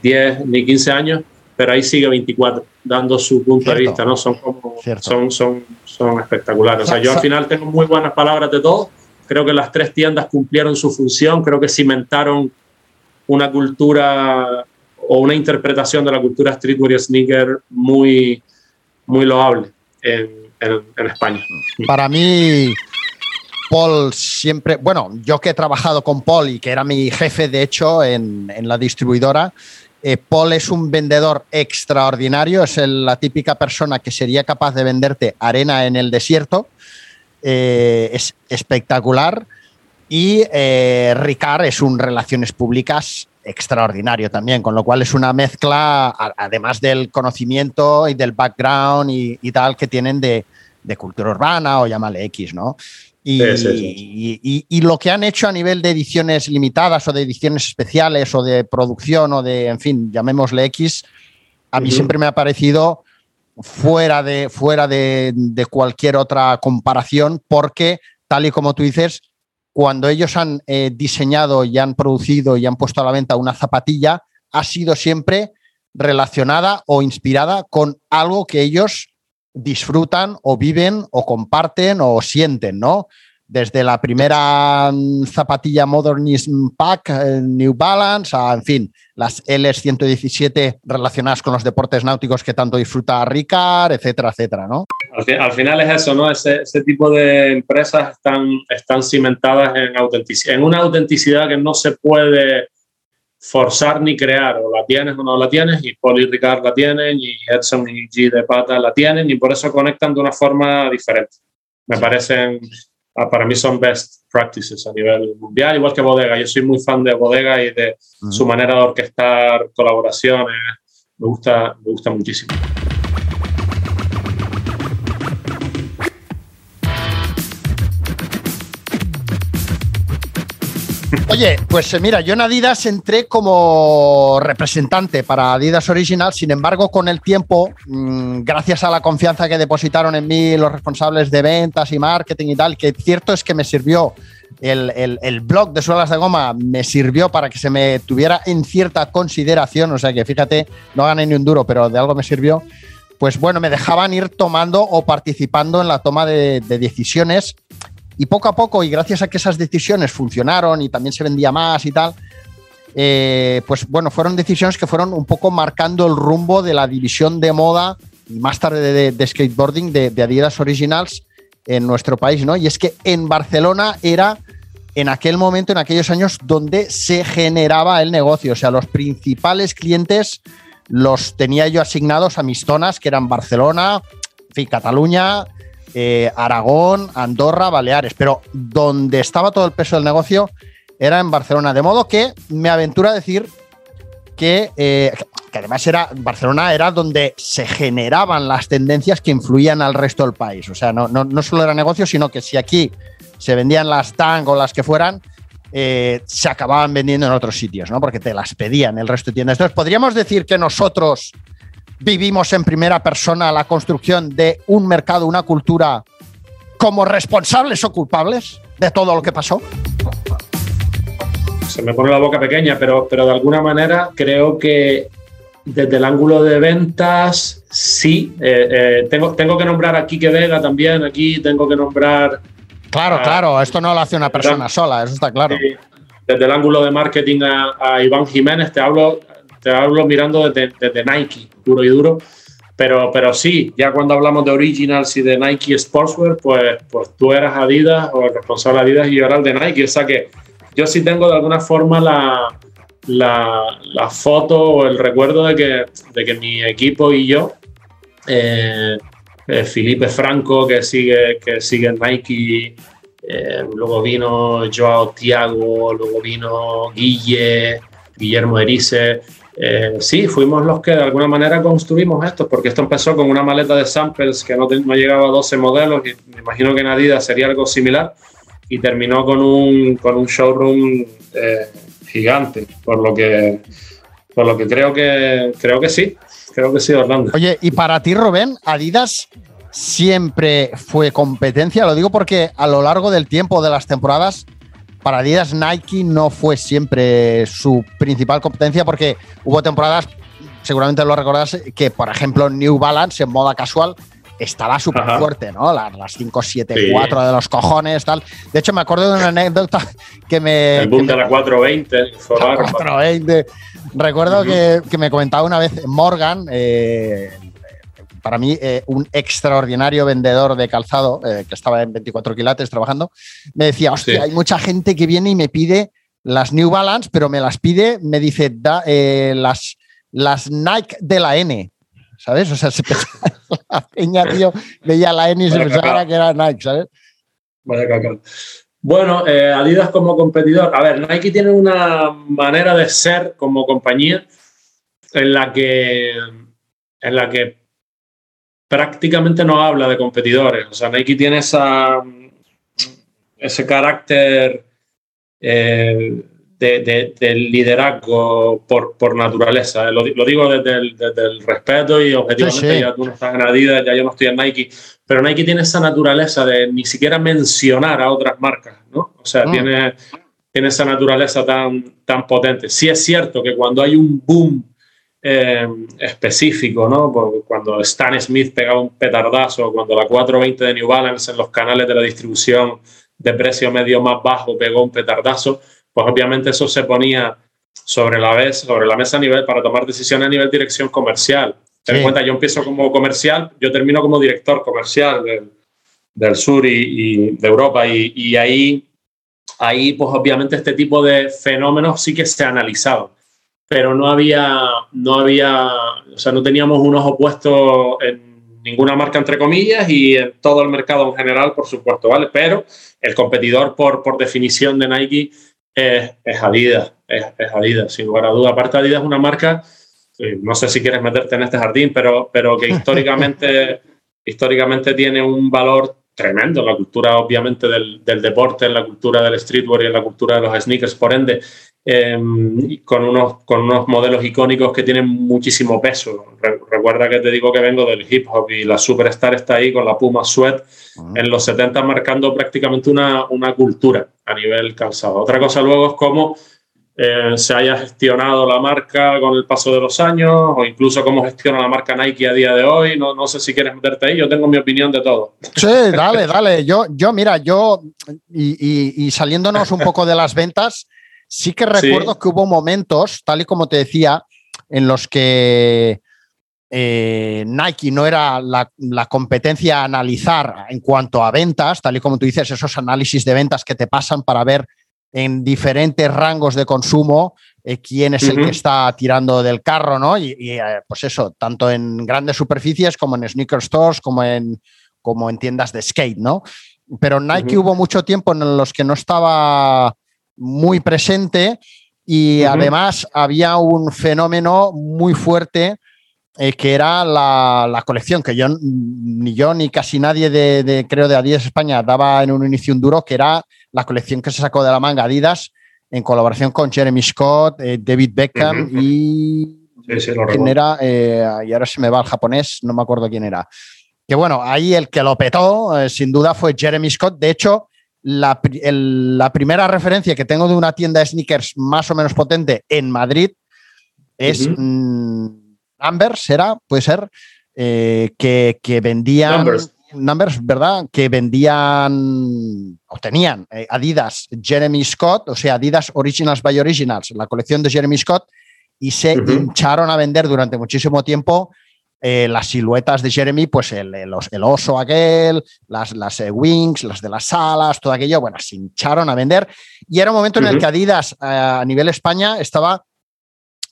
10 ni 15 años, pero ahí sigue 24 dando su punto de vista, ¿no? Son, como, son, son, son espectaculares. O sea, yo al final tengo muy buenas palabras de todos. Creo que las tres tiendas cumplieron su función, creo que cimentaron una cultura o una interpretación de la cultura streetwear y sneaker muy, muy loable en, en, España. Para mí, Paul siempre, bueno, yo que he trabajado con Paul y que era mi jefe, de hecho, en, en la distribuidora, eh, Paul es un vendedor extraordinario, es la típica persona que sería capaz de venderte arena en el desierto, eh, es espectacular. Y eh, Ricard es un relaciones públicas extraordinario también, con lo cual es una mezcla, además del conocimiento y del background y, tal que tienen de, cultura urbana o llámale X, ¿no? Y, lo que han hecho a nivel de ediciones limitadas o de ediciones especiales o de producción o de, en fin, llamémosle X, a mí siempre me ha parecido fuera de, fuera de, de cualquier otra comparación porque, tal y como tú dices, cuando ellos han eh, diseñado y han producido y han puesto a la venta una zapatilla, ha sido siempre relacionada o inspirada con algo que ellos disfrutan o viven o comparten o sienten, ¿no? desde la primera zapatilla Modernism Pack, eh, New Balance, a, en fin, las LS117 relacionadas con los deportes náuticos que tanto disfruta Ricard, etcétera, etcétera, ¿no? Al, final es eso, ¿no? Ese, tipo de empresas están, están cimentadas en, en una autenticidad que no se puede forzar ni crear, o la tienes o no la tienes, y Paul y Ricard la tienen, y Edson y G de Pata la tienen, y por eso conectan de una forma diferente. Me parecen Ah, para mí son best practices a nivel mundial, igual que Bodega. Yo soy muy fan de Bodega y de su manera de orquestar colaboraciones. Me gusta, me gusta muchísimo. Oye, pues eh, mira, yo en Adidas entré como representante para Adidas Original, sin embargo, con el tiempo, mm, gracias a la confianza que depositaron en mí los responsables de ventas y marketing y tal, que cierto es que me sirvió el, blog de suelas de goma, me sirvió para que se me tuviera en cierta consideración, o sea que fíjate, no gané ni un duro, pero de algo me sirvió. Pues bueno, me dejaban ir tomando o participando en la toma de decisiones y poco a poco, y gracias a que esas decisiones funcionaron y también se vendía más y tal, eh, pues bueno, fueron decisiones que fueron un poco marcando el rumbo de la división de moda y más tarde de, skateboarding de, Adidas Originals en nuestro país, ¿no? Y es que en Barcelona era en aquel momento, en aquellos años, donde se generaba el negocio. O sea, los principales clientes los tenía yo asignados a mis zonas, que eran Barcelona, Cataluña, eh, Aragón, Andorra, Baleares, pero donde estaba todo el peso del negocio era en Barcelona. De modo que me aventuro a decir que, eh, que, además era Barcelona era donde se generaban las tendencias que influían al resto del país. O sea, no, no, solo era negocio, sino que si aquí se vendían las Tang o las que fueran, eh, se acababan vendiendo en otros sitios, ¿no? Porque te las pedían el resto de tiendas. Entonces, podríamos decir que nosotros vivimos en primera persona la construcción de un mercado, una cultura, como responsables o culpables de todo lo que pasó? Se me pone la boca pequeña, pero, pero de alguna manera creo que desde el ángulo de ventas, sí. Eh, eh, tengo, tengo que nombrar a Quique Vega también, aquí tengo que nombrar... Claro, claro, esto no lo hace una persona sola, eso está claro. desde el ángulo de marketing a, a Iván Jiménez, te hablo te hablo mirando desde, Nike, duro y duro. Pero, pero sí, ya cuando hablamos de Originals y de Nike Sportswear, pues, pues tú eras Adidas o el responsable de Adidas y yo era el de Nike. O sea que yo sí tengo de alguna forma la, la, foto o el recuerdo de que, de que mi equipo y yo, eh, eh, Felipe Franco, que sigue, que sigue en Nike, eh, luego vino Joao Tiago, luego vino Guille, Guillermo Erice, eh, sí, fuimos los que de alguna manera construimos esto, porque esto empezó con una maleta de samples que no, llegaba a 12 modelos, y me imagino que en Adidas sería algo similar, y terminó con un, con un showroom eh, gigante, por lo que, por lo que creo que creo que sí, creo que sí, Orlando. Oye, y para ti, Rubén, Adidas siempre fue competencia, lo digo porque a lo largo del tiempo de las temporadas para Adidas Nike no fue siempre su principal competencia porque hubo temporadas, seguramente lo recordarás, que por ejemplo New Balance en moda casual estaba súper fuerte, ¿no? Las, las 574 de los cojones, tal. De hecho, me acuerdo de una anécdota que me. El boom de la 420. La 420. Recuerdo que, que, me comentaba una vez Morgan, eh, para mí eh, un extraordinario vendedor de calzado, eh, que estaba en 24 quilates trabajando, me decía, hostia, hay mucha gente que viene y me pide las New Balance, pero me las pide, me dice, da, eh, las, las Nike de la N. ¿Sabes? O sea, se la peña, tío, veía la N y se pensaba que era Nike, ¿sabes? Vaya caca. Bueno, Adidas como competidor. A ver, Nike tiene una manera de ser como compañía en la que, en la que prácticamente no habla de competidores. O sea, Nike tiene esa, ese carácter eh, de, liderazgo por, por naturaleza. Lo, digo desde el, respeto y objetivamente ya tú no estás en Adidas, ya yo no estoy en Nike, pero Nike tiene esa naturaleza de ni siquiera mencionar a otras marcas, ¿no? O sea, mm. tiene, tiene esa naturaleza tan, tan potente. Sí es cierto que cuando hay un boom eh, específico, ¿no? cuando Stan Smith pegaba un petardazo, cuando la 420 de New Balance en los canales de la distribución de precio medio más bajo pegó un petardazo, pues obviamente eso se ponía sobre la, vez, sobre la mesa a nivel para tomar decisiones a nivel dirección comercial. Ten en cuenta, yo empiezo como comercial, yo termino como director comercial del, sur y, de Europa y, ahí, ahí, pues obviamente este tipo de fenómenos sí que se ha analizado pero no había, no había, o sea, no teníamos unos opuestos en ninguna marca, entre comillas, y en todo el mercado en general, por supuesto, ¿vale? Pero el competidor, por, por definición de Nike, es, es Adidas, es, es, Adidas, sin lugar a duda. Aparte, Adidas es una marca, eh, no sé si quieres meterte en este jardín, pero, pero que históricamente, históricamente tiene un valor tremendo en la cultura, obviamente, del, del, deporte, en la cultura del streetwear y en la cultura de los sneakers. Por ende, Em, con, unos, con unos modelos icónicos que tienen muchísimo peso. recuerda que te digo que vengo del hip hop y la superstar está ahí con la Puma Sweat en los 70 marcando prácticamente una, una, cultura a nivel calzado. Otra cosa luego es cómo eh, se haya gestionado la marca con el paso de los años o incluso cómo gestiona la marca Nike a día de hoy. No, no sé si quieres meterte ahí, yo tengo mi opinión de todo. Sí, dale, dale. Yo, yo mira, yo y, y, y saliéndonos un poco de las ventas, Sí que recuerdo que hubo momentos, tal y como te decía, en los que eh, Nike no era la, competencia a analizar en cuanto a ventas, tal y como tú dices, esos análisis de ventas que te pasan para ver en diferentes rangos de consumo eh, quién es el que está tirando del carro, ¿no? Y, eh, pues eso, tanto en grandes superficies como en sneaker stores, como en, como en tiendas de skate, ¿no? Pero Nike hubo mucho tiempo en los que no estaba muy presente y además había un fenómeno muy fuerte eh, que era la, colección, que yo ni yo ni casi nadie de, creo de Adidas España daba en un inicio un duro, que era la colección que se sacó de la manga Adidas en colaboración con Jeremy Scott, eh, David Beckham y quién era, eh, y ahora se me va el japonés, no me acuerdo quién era. Que bueno, ahí el que lo petó, sin duda, fue Jeremy Scott. De hecho, la, primera referencia que tengo de una tienda de sneakers más o menos potente en Madrid es uh ¿será? Puede ser, eh, que, vendían... Numbers. ¿verdad? Que vendían o tenían eh, Adidas Jeremy Scott, o sea, Adidas Originals by Originals, la colección de Jeremy Scott, y se hincharon a vender durante muchísimo tiempo eh, las siluetas de Jeremy, pues el, oso aquel, las, las eh, wings, las de las alas, todo aquello, bueno, se hincharon a vender. Y era un momento en el que Adidas eh, a nivel España estaba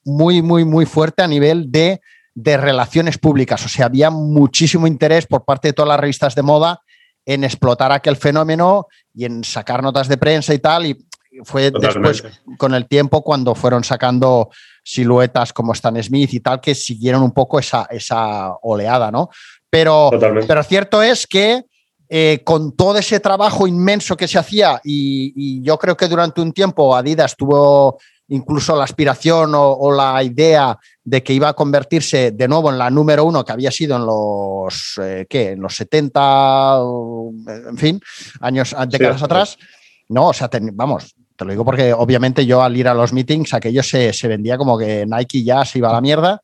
muy, muy, muy fuerte a nivel de, de relaciones públicas. O sea, había muchísimo interés por parte de todas las revistas de moda en explotar aquel fenómeno y en sacar notas de prensa y tal. Y fue después, con el tiempo, cuando fueron sacando siluetas como Stan Smith y tal, que siguieron un poco esa, esa oleada, ¿no? Pero, pero cierto es que eh, con todo ese trabajo inmenso que se hacía, y, yo creo que durante un tiempo Adidas tuvo incluso la aspiración o, la idea de que iba a convertirse de nuevo en la número uno que había sido en los, eh, ¿qué? En los 70, en fin, años, décadas atrás. No, o sea, vamos, Te lo digo porque obviamente yo al ir a los meetings aquello se, se vendía como que Nike ya se iba a la mierda.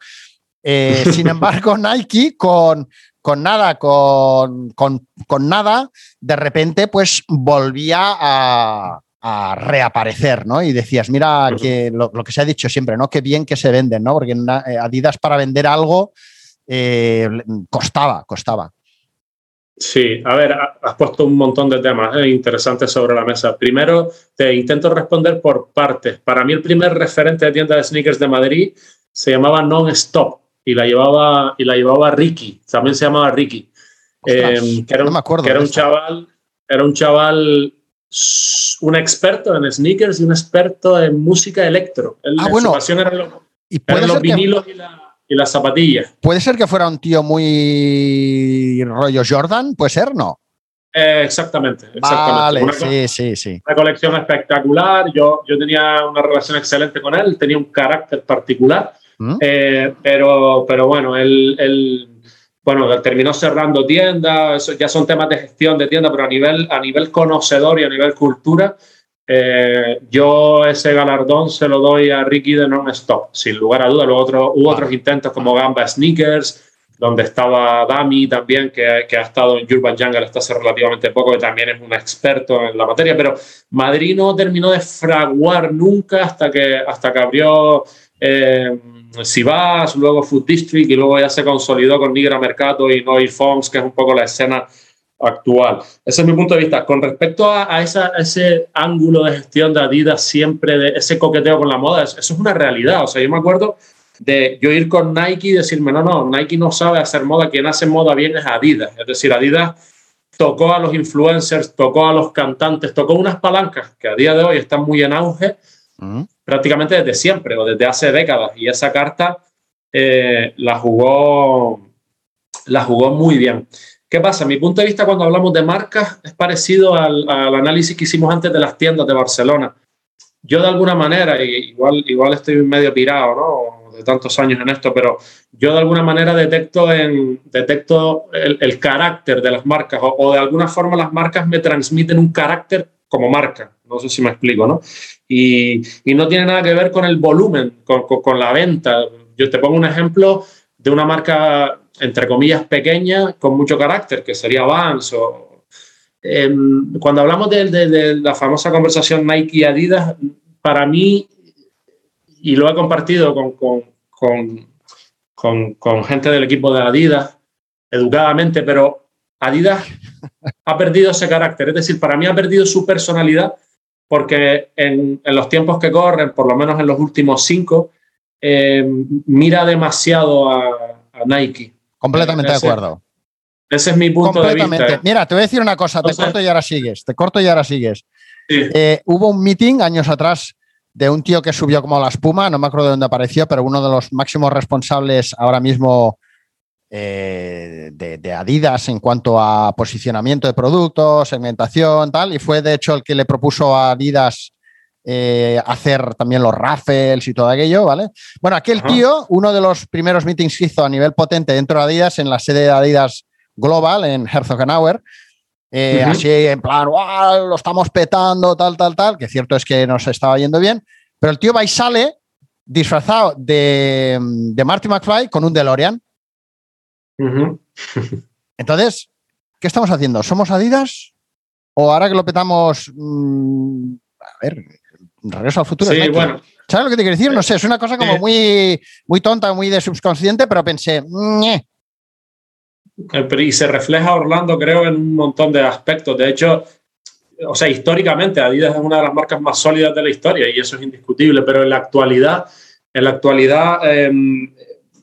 Eh, sin embargo, Nike con, con nada, con, con, con, nada, de repente pues volvía a, a reaparecer, ¿no? Y decías, mira, que lo, lo, que se ha dicho siempre, ¿no? Qué bien que se venden, ¿no? Porque eh, Adidas para vender algo eh, costaba, costaba. Sí, a ver, has puesto un montón de temas eh, interesantes sobre la mesa. Primero, te intento responder por partes. Para mí, el primer referente de tienda de sneakers de Madrid se llamaba Non-Stop y la llevaba, y la llevaba Ricky, también se llamaba Ricky. Ostras, eh, que era, un, no me acuerdo que era un chaval, era un chaval un experto en sneakers y un experto en música electro. Ah, bueno. ¿Y eran los vinilos que, y, la, y, las zapatillas. ¿Puede ser que fuera un tío muy rollo Jordan? ¿Puede ser? No. Eh, exactamente, exactamente. Vale, una, sí, sí, sí. Una colección espectacular. Yo, yo tenía una relación excelente con él, tenía un carácter particular. ¿Mm? Eh, pero, pero bueno, él, él bueno, terminó cerrando tiendas, ya son temas de gestión de tiendas, pero a nivel, a nivel conocedor y a nivel cultura, eh, yo ese galardón se lo doy a Ricky de Non-Stop, sin lugar a dudas. Luego otro, hubo otros intentos como Gamba Sneakers, donde estaba Dami también, que, que, ha estado en Urban Jungle hasta hace relativamente poco, que también es un experto en la materia, pero Madrid no terminó de fraguar nunca hasta que, hasta que abrió... Eh, Sivas, luego Food District y luego ya se consolidó con Nigra Mercato y Noir Fonks, que es un poco la escena actual. Ese es mi punto de vista. Con respecto a, a, esa, a, ese ángulo de gestión de Adidas, siempre de ese coqueteo con la moda, eso, eso, es una realidad. O sea, yo me acuerdo de yo ir con Nike y decirme, no, no, Nike no sabe hacer moda, quien hace moda bien es Adidas. Es decir, Adidas tocó a los influencers, tocó a los cantantes, tocó unas palancas que a día de hoy están muy en auge. Uh -huh prácticamente desde siempre o desde hace décadas. Y esa carta eh, la, jugó, la jugó muy bien. ¿Qué pasa? Mi punto de vista cuando hablamos de marcas es parecido al, análisis que hicimos antes de las tiendas de Barcelona. Yo de alguna manera, igual, igual estoy medio pirado, ¿no? De tantos años en esto, pero yo de alguna manera detecto, detecto el, carácter de las marcas o, de alguna forma las marcas me transmiten un carácter como marca. No sé si me explico, ¿no? Y, no tiene nada que ver con el volumen, con, con, la venta. Yo te pongo un ejemplo de una marca, entre comillas, pequeña, con mucho carácter, que sería Vans. Eh, cuando hablamos de, la famosa conversación Nike-Adidas, para mí, y lo he compartido con, con, con gente del equipo de Adidas, educadamente, pero Adidas ha perdido ese carácter. Es decir, para mí ha perdido su personalidad porque en, los tiempos que corren, por lo menos en los últimos cinco, eh, mira demasiado a, Nike. Completamente ese, de acuerdo. Ese es mi punto de vista. Mira, te voy a decir una cosa, te corto y ahora sigues, te corto y ahora sigues. Sí. Eh, hubo un meeting años atrás de un tío que subió como la espuma, no me acuerdo de dónde apareció, pero uno de los máximos responsables ahora mismo eh, de, de, Adidas en cuanto a posicionamiento de productos, segmentación, tal, y fue de hecho el que le propuso a Adidas eh, hacer también los raffles y todo aquello, ¿vale? Bueno, aquel Ajá. tío, uno de los primeros meetings que hizo a nivel potente dentro de Adidas, en la sede de Adidas Global, en Herzogenauer, eh, uh -huh. así en plan, wow, lo estamos petando, tal, tal, tal, que cierto es que nos estaba yendo bien, pero el tío va y sale disfrazado de, de Marty McFly con un DeLorean. Uh -huh. Entonces, ¿qué estamos haciendo? ¿Somos Adidas? ¿O ahora que lo petamos, mmm, a ver, regreso al futuro? Sí, bueno. ¿Sabes lo que te quiero decir? No sé, es una cosa como muy, muy tonta, muy de subconsciente, pero pensé, Ñe. y se refleja Orlando, creo, en un montón de aspectos. De hecho, o sea, históricamente Adidas es una de las marcas más sólidas de la historia y eso es indiscutible, pero en la actualidad, en la actualidad, eh,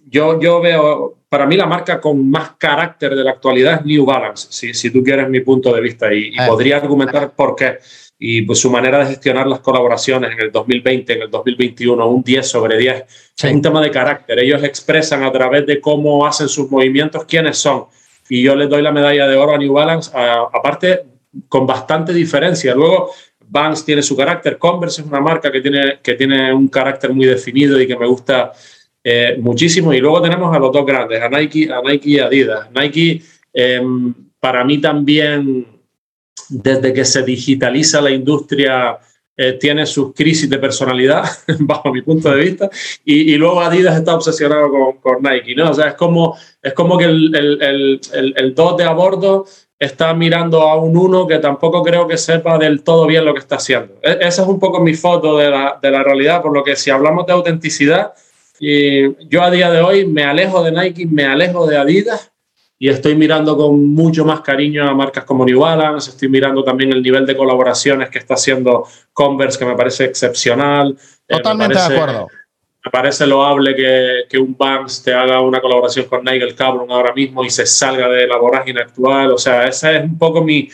yo, yo veo, para mí la marca con más carácter de la actualidad es New Balance, si, si tú quieres mi punto de vista, y, y eh. podría argumentar por qué. Y pues su manera de gestionar las colaboraciones en el 2020, en el 2021, un 10 sobre 10, sí. es un tema de carácter. Ellos expresan a través de cómo hacen sus movimientos quiénes son. Y yo les doy la medalla de oro a New Balance, aparte con bastante diferencia. Luego, Vans tiene su carácter, Converse es una marca que tiene, que tiene un carácter muy definido y que me gusta eh, muchísimo. Y luego tenemos a los dos grandes, a Nike, a Nike y Adidas. Nike, eh, para mí también, desde que se digitaliza la industria, eh, tiene sus crisis de personalidad, bajo mi punto de vista, y, luego Adidas está obsesionado con, Nike, ¿no? O sea, es como, es como que el, el, el, el 2 de a bordo está mirando a un 1 que tampoco creo que sepa del todo bien lo que está haciendo. E, esa es un poco mi foto de la, de la realidad, por lo que si hablamos de autenticidad, y yo a día de hoy me alejo de Nike, me alejo de Adidas y estoy mirando con mucho más cariño a marcas como New Balance, estoy mirando también el nivel de colaboraciones que está haciendo Converse, que me parece excepcional. Eh, Totalmente de acuerdo. Me parece loable que, que un Vans te haga una colaboración con Nigel Cabron ahora mismo y se salga de la vorágine actual. O sea, ese es un poco mi,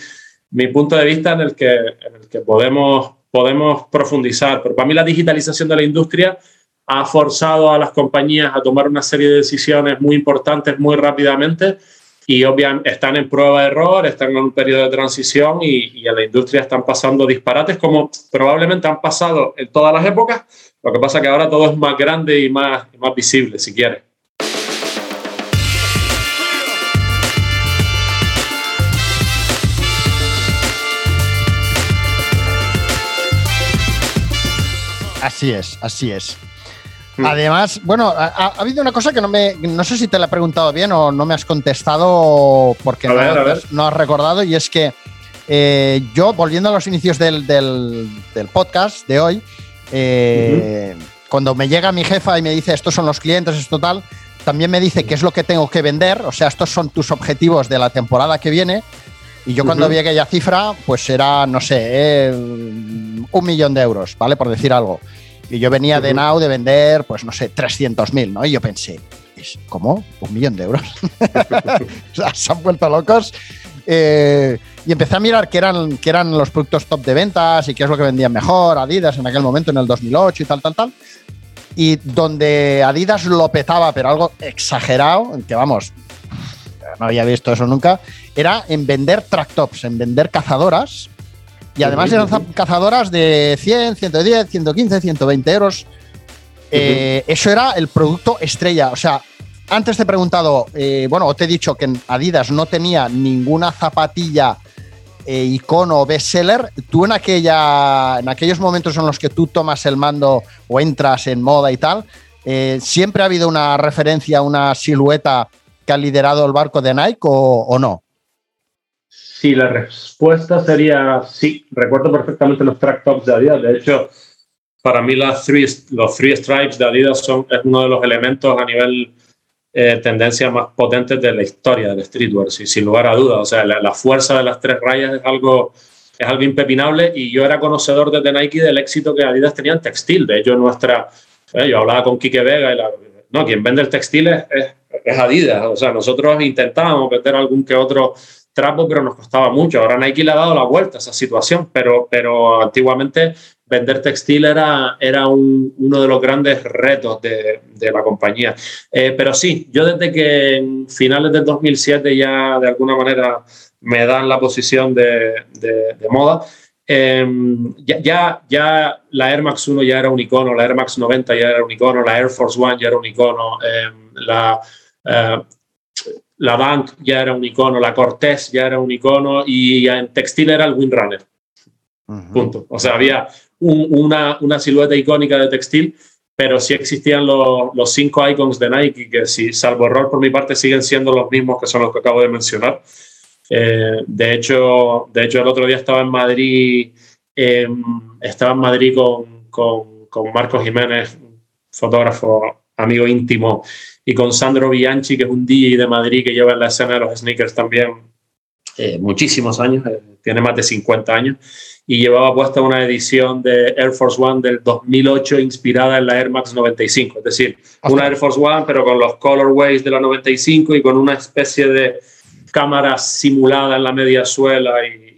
mi punto de vista en el que, en el que podemos, podemos profundizar. Pero para mí la digitalización de la industria ha forzado a las compañías a tomar una serie de decisiones muy importantes muy rápidamente y obviamente están en prueba de error, están en un periodo de transición y, y, en la industria están pasando disparates como probablemente han pasado en todas las épocas. Lo que pasa que ahora todo es más grande y más, y más visible, si quieres. Así es, así es. Mm. Además, bueno, ha, habido una cosa que no me. No sé si te la he preguntado bien o no me has contestado porque no, has recordado, y es que eh, yo, volviendo a los inicios del, podcast de hoy, eh, cuando me llega mi jefa y me dice estos son los clientes, esto tal, también me dice qué es lo que tengo que vender, o sea, estos son tus objetivos de la temporada que viene. Y yo cuando vi aquella cifra, pues era, no sé, eh, un millón de euros, ¿vale? Por decir algo. Y yo venía de Now de vender, pues no sé, 300.000, ¿no? Y yo pensé, ¿cómo? ¿Un millón de euros? se han vuelto locos. Eh, y empecé a mirar qué eran, qué eran los productos top de ventas y qué es lo que vendían mejor, Adidas en aquel momento, en el 2008 y tal, tal, tal. Y donde Adidas lo petaba, pero algo exagerado, que vamos, no había visto eso nunca, era en vender track tops, en vender cazadoras y además eran cazadoras de 100, 110, 115, 120 euros. Eh, eso era el producto estrella. O sea, antes te he preguntado, eh, bueno, te he dicho que Adidas no tenía ninguna zapatilla eh, icono bestseller. Tú en, aquella, en aquellos momentos en los que tú tomas el mando o entras en moda y tal, ¿siempre ha habido una referencia, una silueta que ha liderado el barco de Nike o no? Sí, la respuesta sería sí. Recuerdo perfectamente los track tops de Adidas. De hecho, para mí las three, los three stripes de Adidas son, es uno de los elementos a nivel eh, tendencia más potentes de la historia del streetwear, sin lugar a dudas. O sea, la, fuerza de las tres rayas es algo, es algo impepinable y yo era conocedor desde Nike del éxito que Adidas tenía en textil. De hecho, nuestra, eh, yo hablaba con Quique Vega y la, no, quien vende el textil es, es Adidas. O sea, nosotros intentábamos vender algún que otro trapo, pero nos costaba mucho. Ahora Nike le ha dado la vuelta a esa situación, pero, pero antiguamente vender textil era, era uno de los grandes retos de, de la compañía. Eh, pero sí, yo desde que en finales del 2007 ya de alguna manera me dan la posición de, de, moda, em, ya, ya, ya, la Air Max 1 ya era un icono, la Air Max 90 ya era un icono, la Air Force One ya era un icono, em, la... Eh, la Bank ya era un icono, la Cortés ya era un icono y en textil era el Windrunner. Punto. O sea, había una, una, silueta icónica de textil, pero sí existían los, los, cinco icons de Nike que, si, salvo error por mi parte, siguen siendo los mismos que son los que acabo de mencionar. Eh, de, hecho, de hecho, el otro día estaba en Madrid, em, estaba en Madrid con, con, con Marcos Jiménez, fotógrafo, amigo íntimo, y con Sandro Bianchi, que es un DJ de Madrid que lleva en la escena de los sneakers también eh, muchísimos años, eh, tiene más de 50 años, y llevaba puesta una edición de Air Force One del 2008 inspirada en la Air Max 95, es decir, una Air Force One pero con los colorways de la 95 y con una especie de cámara simulada en la media suela y,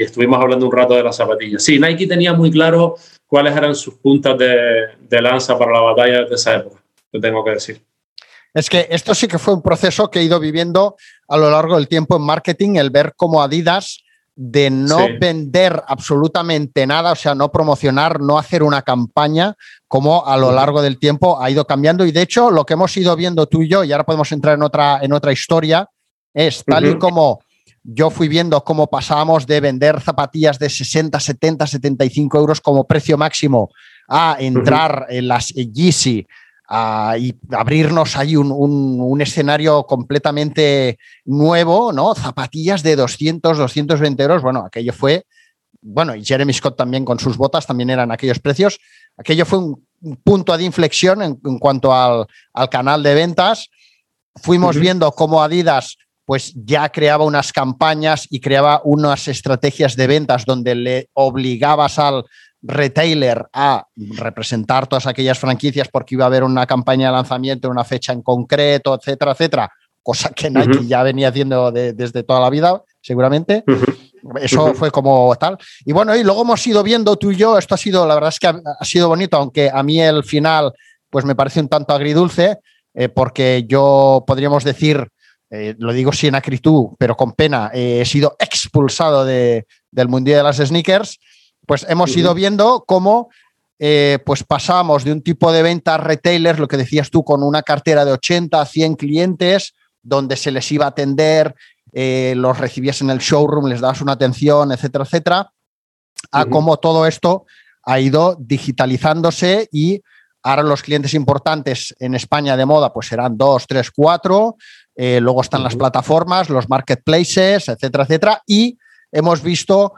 estuvimos hablando un rato de las zapatillas. Sí, Nike tenía muy claro cuáles eran sus puntas de, de lanza para la batalla de esa época, te tengo que decir. Es que esto sí que fue un proceso que he ido viviendo a lo largo del tiempo en marketing, el ver cómo Adidas de no vender absolutamente nada, o sea, no promocionar, no hacer una campaña, como a lo largo del tiempo ha ido cambiando. Y de hecho, lo que hemos ido viendo tú y yo, y ahora podemos entrar en otra, en otra historia, es tal y como yo fui viendo cómo pasábamos de vender zapatillas de 60, 70, 75 euros como precio máximo a entrar en las Yeezy y abrirnos ahí un, escenario completamente nuevo, ¿no? Zapatillas de 200, 220 euros. Bueno, aquello fue, bueno, y Jeremy Scott también con sus botas también eran aquellos precios. Aquello fue un, punto de inflexión en, cuanto al, canal de ventas. Fuimos viendo cómo Adidas pues ya creaba unas campañas y creaba unas estrategias de ventas donde le obligabas al retailer a representar todas aquellas franquicias porque iba a haber una campaña de lanzamiento en una fecha en concreto, etcétera, etcétera, cosa que Nike ya venía haciendo desde toda la vida, seguramente. Eso fue como tal. Y bueno, y luego hemos ido viendo tú y yo, esto ha sido, la verdad es que ha, sido bonito, aunque a mí el final pues me parece un tanto agridulce, eh, porque yo podríamos decir, eh, lo digo sin acritud, pero con pena, eh, he sido expulsado de, del mundial de las sneakers pues hemos ido viendo cómo eh, pues pasamos de un tipo de ventas retailers, lo que decías tú, con una cartera de 80 a 100 clientes, donde se les iba a atender, eh, los recibías en el showroom, les dabas una atención, etcétera, etcétera, a cómo todo esto ha ido digitalizándose y ahora los clientes importantes en España de moda pues serán dos, tres, cuatro, eh, luego están las plataformas, los marketplaces, etcétera, etcétera, y hemos visto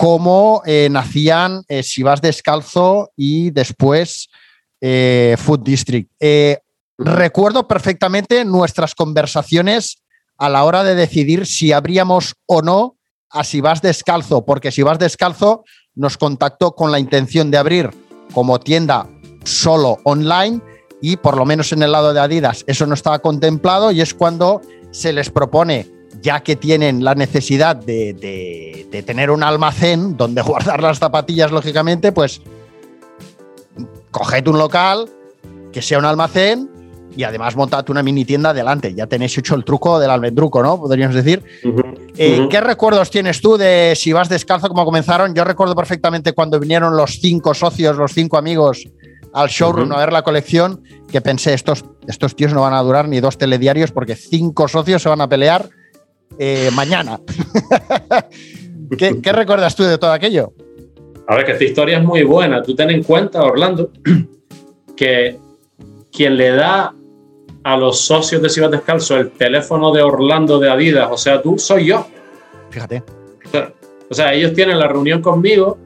cómo eh, nacían eh, Si vas descalzo y después eh, Food District. recuerdo perfectamente nuestras conversaciones a la hora de decidir si abríamos o no a Si vas descalzo, porque Si vas descalzo nos contactó con la intención de abrir como tienda solo online y por lo menos en el lado de Adidas eso no estaba contemplado y es cuando se les propone ya que tienen la necesidad de, tener un almacén donde guardar las zapatillas, lógicamente, pues coged un local que sea un almacén y además montad una mini tienda adelante. Ya tenéis hecho el truco del almendruco, ¿no? Podríamos decir. Eh, ¿Qué recuerdos tienes tú de si vas descalzo como comenzaron? Yo recuerdo perfectamente cuando vinieron los cinco socios, los cinco amigos al showroom a ver la colección, que pensé, estos, estos tíos no van a durar ni dos telediarios porque cinco socios se van a pelear eh, mañana. ¿Qué, recuerdas tú de todo aquello? A ver, que esta historia es muy buena. Tú ten en cuenta, Orlando, que quien le da a los socios de Ciudad Descalzo el teléfono de Orlando de Adidas, o sea, tú soy yo. Fíjate. O sea, ellos tienen la reunión conmigo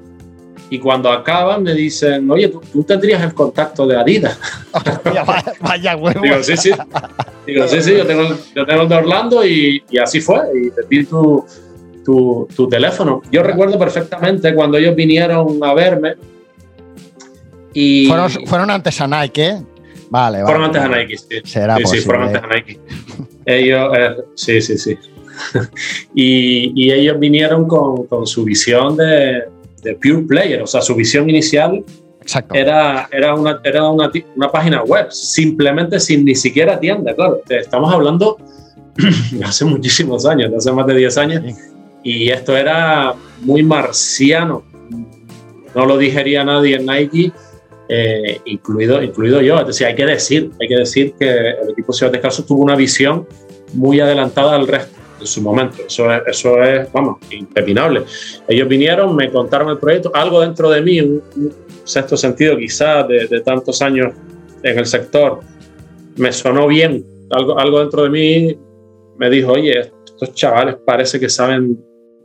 y cuando acaban me dicen, oye, tú, tendrías el contacto de Adidas. vaya, huevo. Digo, sí, sí. Digo, sí, sí, yo tengo, yo tengo el de Orlando y, y, así fue. Y te di tu, tu, tu, teléfono. Yo recuerdo perfectamente cuando ellos vinieron a verme. Y fueron, fueron antes a Nike, ¿eh? Vale, vale. Fueron antes a Nike, sí. Será sí, sí, fueron antes a Nike. ellos, eh, sí, sí, sí. y, y, ellos vinieron con, con su visión de, de Pure Player, o sea, su visión inicial era, era, una, era una, una, página web, simplemente sin ni siquiera tienda, claro. Estamos hablando hace muchísimos años, hace más de 10 años, y esto era muy marciano. No lo digería nadie en Nike, eh, incluido, incluido yo. Es decir, hay que decir, hay que decir que el equipo Ciudad Descalzo tuvo una visión muy adelantada al resto en su momento. Eso es, eso es, vamos, impepinable. Ellos vinieron, me contaron el proyecto, algo dentro de mí, un, sexto sentido quizás de, tantos años en el sector, me sonó bien. Algo, algo dentro de mí me dijo, oye, estos chavales parece que saben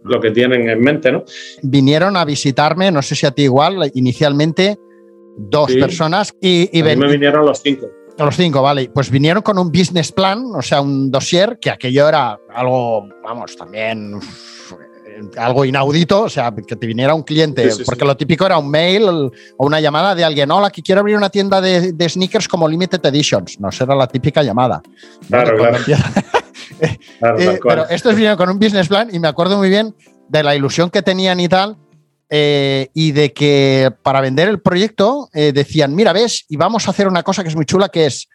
lo que tienen en mente, ¿no? Vinieron a visitarme, no sé si a ti igual, inicialmente dos personas y, y me vinieron los cinco. Los cinco, vale. Pues vinieron con un business plan, o sea, un dossier, que aquello era algo, vamos, también algo inaudito, o sea, que te viniera un cliente, porque lo típico era un mail o una llamada de alguien, hola, que quiero abrir una tienda de, sneakers como Limited Editions. No, será la típica llamada. Claro, claro. Eh, pero estos vinieron con un business plan y me acuerdo muy bien de la ilusión que tenían y tal, eh, y de que para vender el proyecto eh, decían, mira, ves, y vamos a hacer una cosa que es muy chula, que es,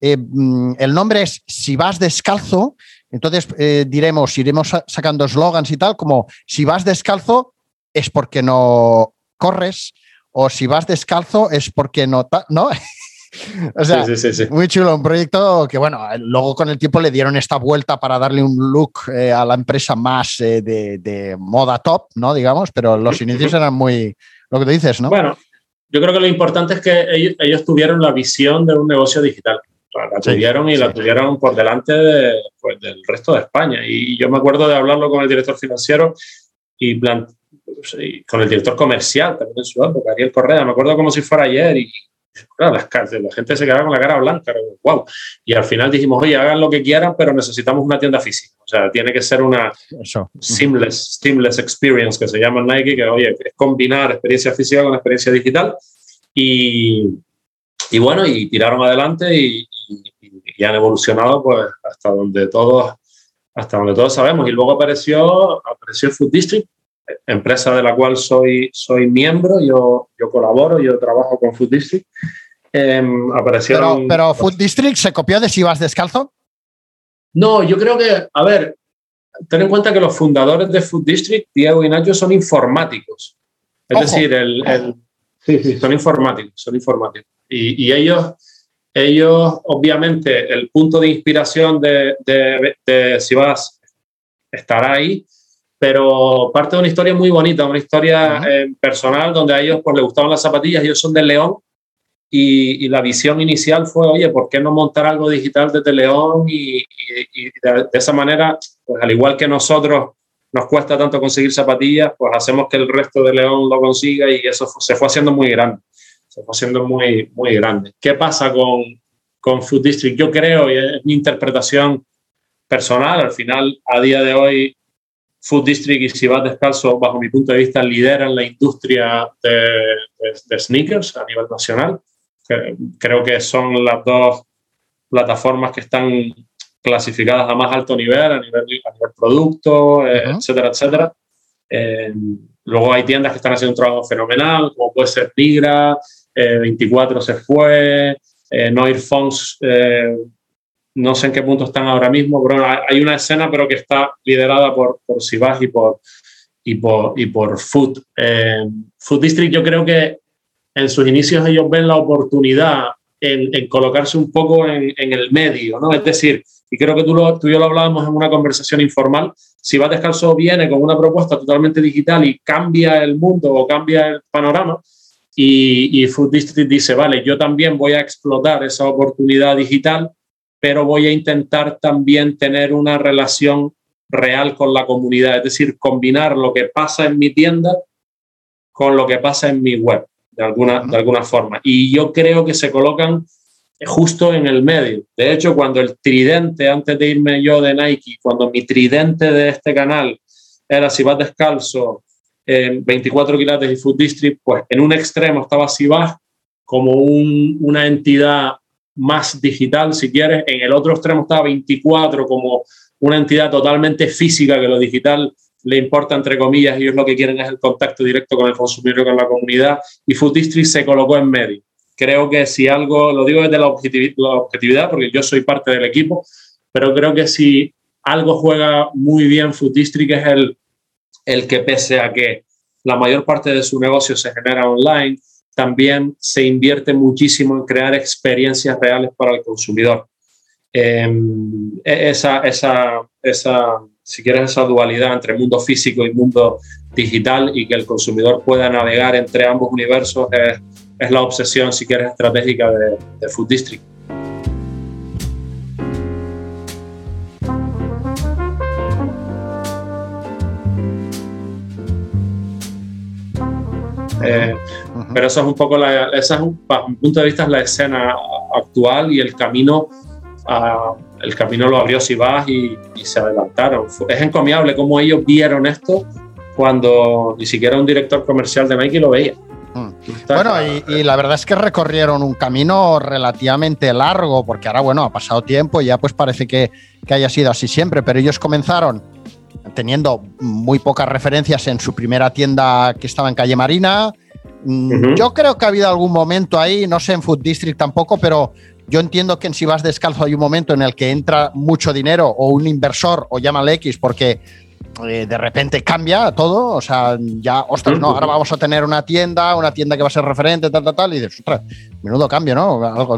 eh, mm, el nombre es Si vas descalzo, entonces diremos, iremos sacando eslogans y tal, como si vas descalzo es porque no corres, o si vas descalzo es porque. ¿no? o sea, muy chulo, un proyecto que, bueno, luego con el tiempo le dieron esta vuelta para darle un look eh, a la empresa más eh, de, moda top, ¿no? Digamos, pero los inicios eran muy, lo que te dices, ¿no? Bueno, yo creo que lo importante es que ellos, tuvieron la visión de un negocio digital. La tuvieron y la tuvieron por delante pues, del resto de España. Y yo me acuerdo de hablarlo con el director financiero y, plan, con el director comercial también en su época, Ariel Correa. Me acuerdo como si fuera ayer y Claro, la gente se quedaba con la cara blanca, wow. Y al final dijimos, oye, hagan lo que quieran, pero necesitamos una tienda física. O sea, tiene que ser una seamless, seamless experience que se llama Nike, que oye, es combinar experiencia física con experiencia digital. Y, y bueno, y tiraron adelante y, y, han evolucionado pues hasta donde todos hasta donde todos sabemos. Y luego apareció, apareció Food District, empresa de la cual soy, soy miembro, yo, yo colaboro, yo trabajo con Food District. Em, aparecieron, pero, Food District se copió de si vas descalzo. No, yo creo que, a ver, ten en cuenta que los fundadores de Food District, Diego y Nacho, son informáticos. Es decir, el, sí, son informáticos, son informáticos. Y, y, ellos, ellos, obviamente, el punto de inspiración de, de, de si vas estará ahí, pero parte de una historia muy bonita, una historia eh, personal donde a ellos pues, les gustaban las zapatillas, ellos son de León y, la visión inicial fue, oye, ¿por qué no montar algo digital desde León? Y, de, esa manera, pues al igual que nosotros nos cuesta tanto conseguir zapatillas, pues hacemos que el resto de León lo consiga y eso se fue haciendo muy grande, se fue haciendo muy, muy grande. ¿Qué pasa con, con Food District? Yo creo, y es mi interpretación personal, al final, a día de hoy, Food District y si vas descalzo, bajo mi punto de vista, lideran la industria de, sneakers a nivel nacional. Creo que son las dos plataformas que están clasificadas a más alto nivel, a nivel, producto, eh, etcétera, etcétera. Eh, luego hay tiendas que están haciendo un trabajo fenomenal, como puede ser Tigra, 24 eh, se fue, Noir Fonts no sé en qué punto están ahora mismo, pero hay una escena pero que está liderada por, por y por, y por, y por Food. Eh, Food District yo creo que en sus inicios ellos ven la oportunidad en, colocarse un poco en, el medio, ¿no? Es decir, y creo que tú, lo, tú y yo lo hablábamos en una conversación informal, si va descalzo viene con una propuesta totalmente digital y cambia el mundo o cambia el panorama, y, y Food District dice, vale, yo también voy a explotar esa oportunidad digital pero voy a intentar también tener una relación real con la comunidad, es decir, combinar lo que pasa en mi tienda con lo que pasa en mi web, de alguna, de alguna forma. Y yo creo que se colocan justo en el medio. De hecho, cuando el tridente, antes de irme yo de Nike, cuando mi tridente de este canal era si vas descalzo, 24 quilates y Food District, pues en un extremo estaba Sibas como una entidad más digital, si quieres. En el otro extremo está 24 como una entidad totalmente física que lo digital le importa, entre comillas, ellos lo que quieren es el contacto directo con el consumidor y con la comunidad. Y Food se colocó en medio. Creo que si algo, lo digo desde la objetividad, porque yo soy parte del equipo, pero creo que si algo juega muy bien Food es el, el que pese a que la mayor parte de su negocio se genera online, también se invierte muchísimo en crear experiencias reales para el consumidor. Em, e-, esa, esa, esa, si quieres, esa dualidad entre mundo físico y mundo digital y que el consumidor pueda navegar entre ambos universos es, es la obsesión, si quieres, estratégica de, Food District. Eh, pero eso es un poco, la, esa es un, mi punto de vista, es la escena actual y el camino, el camino lo abrió Sibas y, y se adelantaron. Es encomiable cómo ellos vieron esto cuando ni siquiera un director comercial de Nike lo veía. Mm. Bueno, y, la verdad es que recorrieron un camino relativamente largo, porque ahora, bueno, ha pasado tiempo y ya pues parece que, que haya sido así siempre, pero ellos comenzaron teniendo muy pocas referencias en su primera tienda que estaba en calle Marina, Mm, yo creo que ha habido algún momento ahí, no sé en Food District tampoco, pero yo entiendo que en si vas descalzo hay un momento en el que entra mucho dinero o un inversor o llámale X porque eh, de repente cambia todo, o sea, ya, ostras, no, ahora vamos a tener una tienda, una tienda que va a ser referente, tal, tal, tal, y dices, ostras, menudo cambio, ¿no? Algo,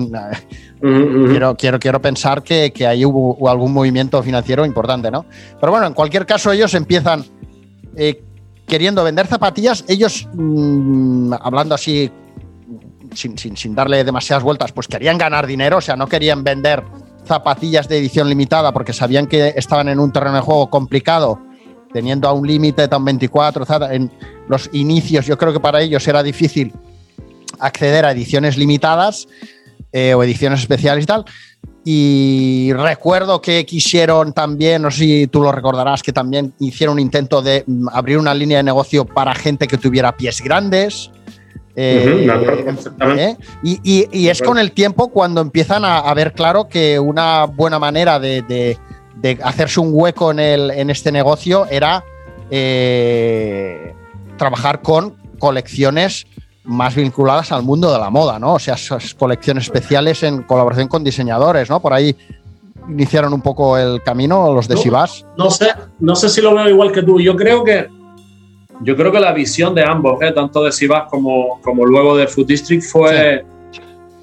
quiero, quiero, quiero pensar que, que ahí hubo, algún movimiento financiero importante, ¿no? Pero bueno, en cualquier caso, ellos empiezan eh, queriendo vender zapatillas, ellos, mm, hablando así, sin, sin, darle demasiadas vueltas, pues querían ganar dinero, o sea, no querían vender zapatillas de edición limitada porque sabían que estaban en un terreno de juego complicado teniendo a un límite tan 24, en los inicios yo creo que para ellos era difícil acceder a ediciones limitadas eh, o ediciones especiales y tal. Y recuerdo que quisieron también, no sé si tú lo recordarás, que también hicieron un intento de mm, abrir una línea de negocio para gente que tuviera pies grandes. Eh, eh, y, es con el tiempo cuando empiezan a, ver claro que una buena manera de de hacerse un hueco en, el, en este negocio era eh, trabajar con colecciones más vinculadas al mundo de la moda, ¿no? O sea, esas colecciones especiales en colaboración con diseñadores, ¿no? Por ahí iniciaron un poco el camino los de Sivas. No sé, no sé si lo veo igual que tú. Yo creo que yo creo que la visión de ambos, ¿eh? tanto de Sivas como, como luego de Food District, fue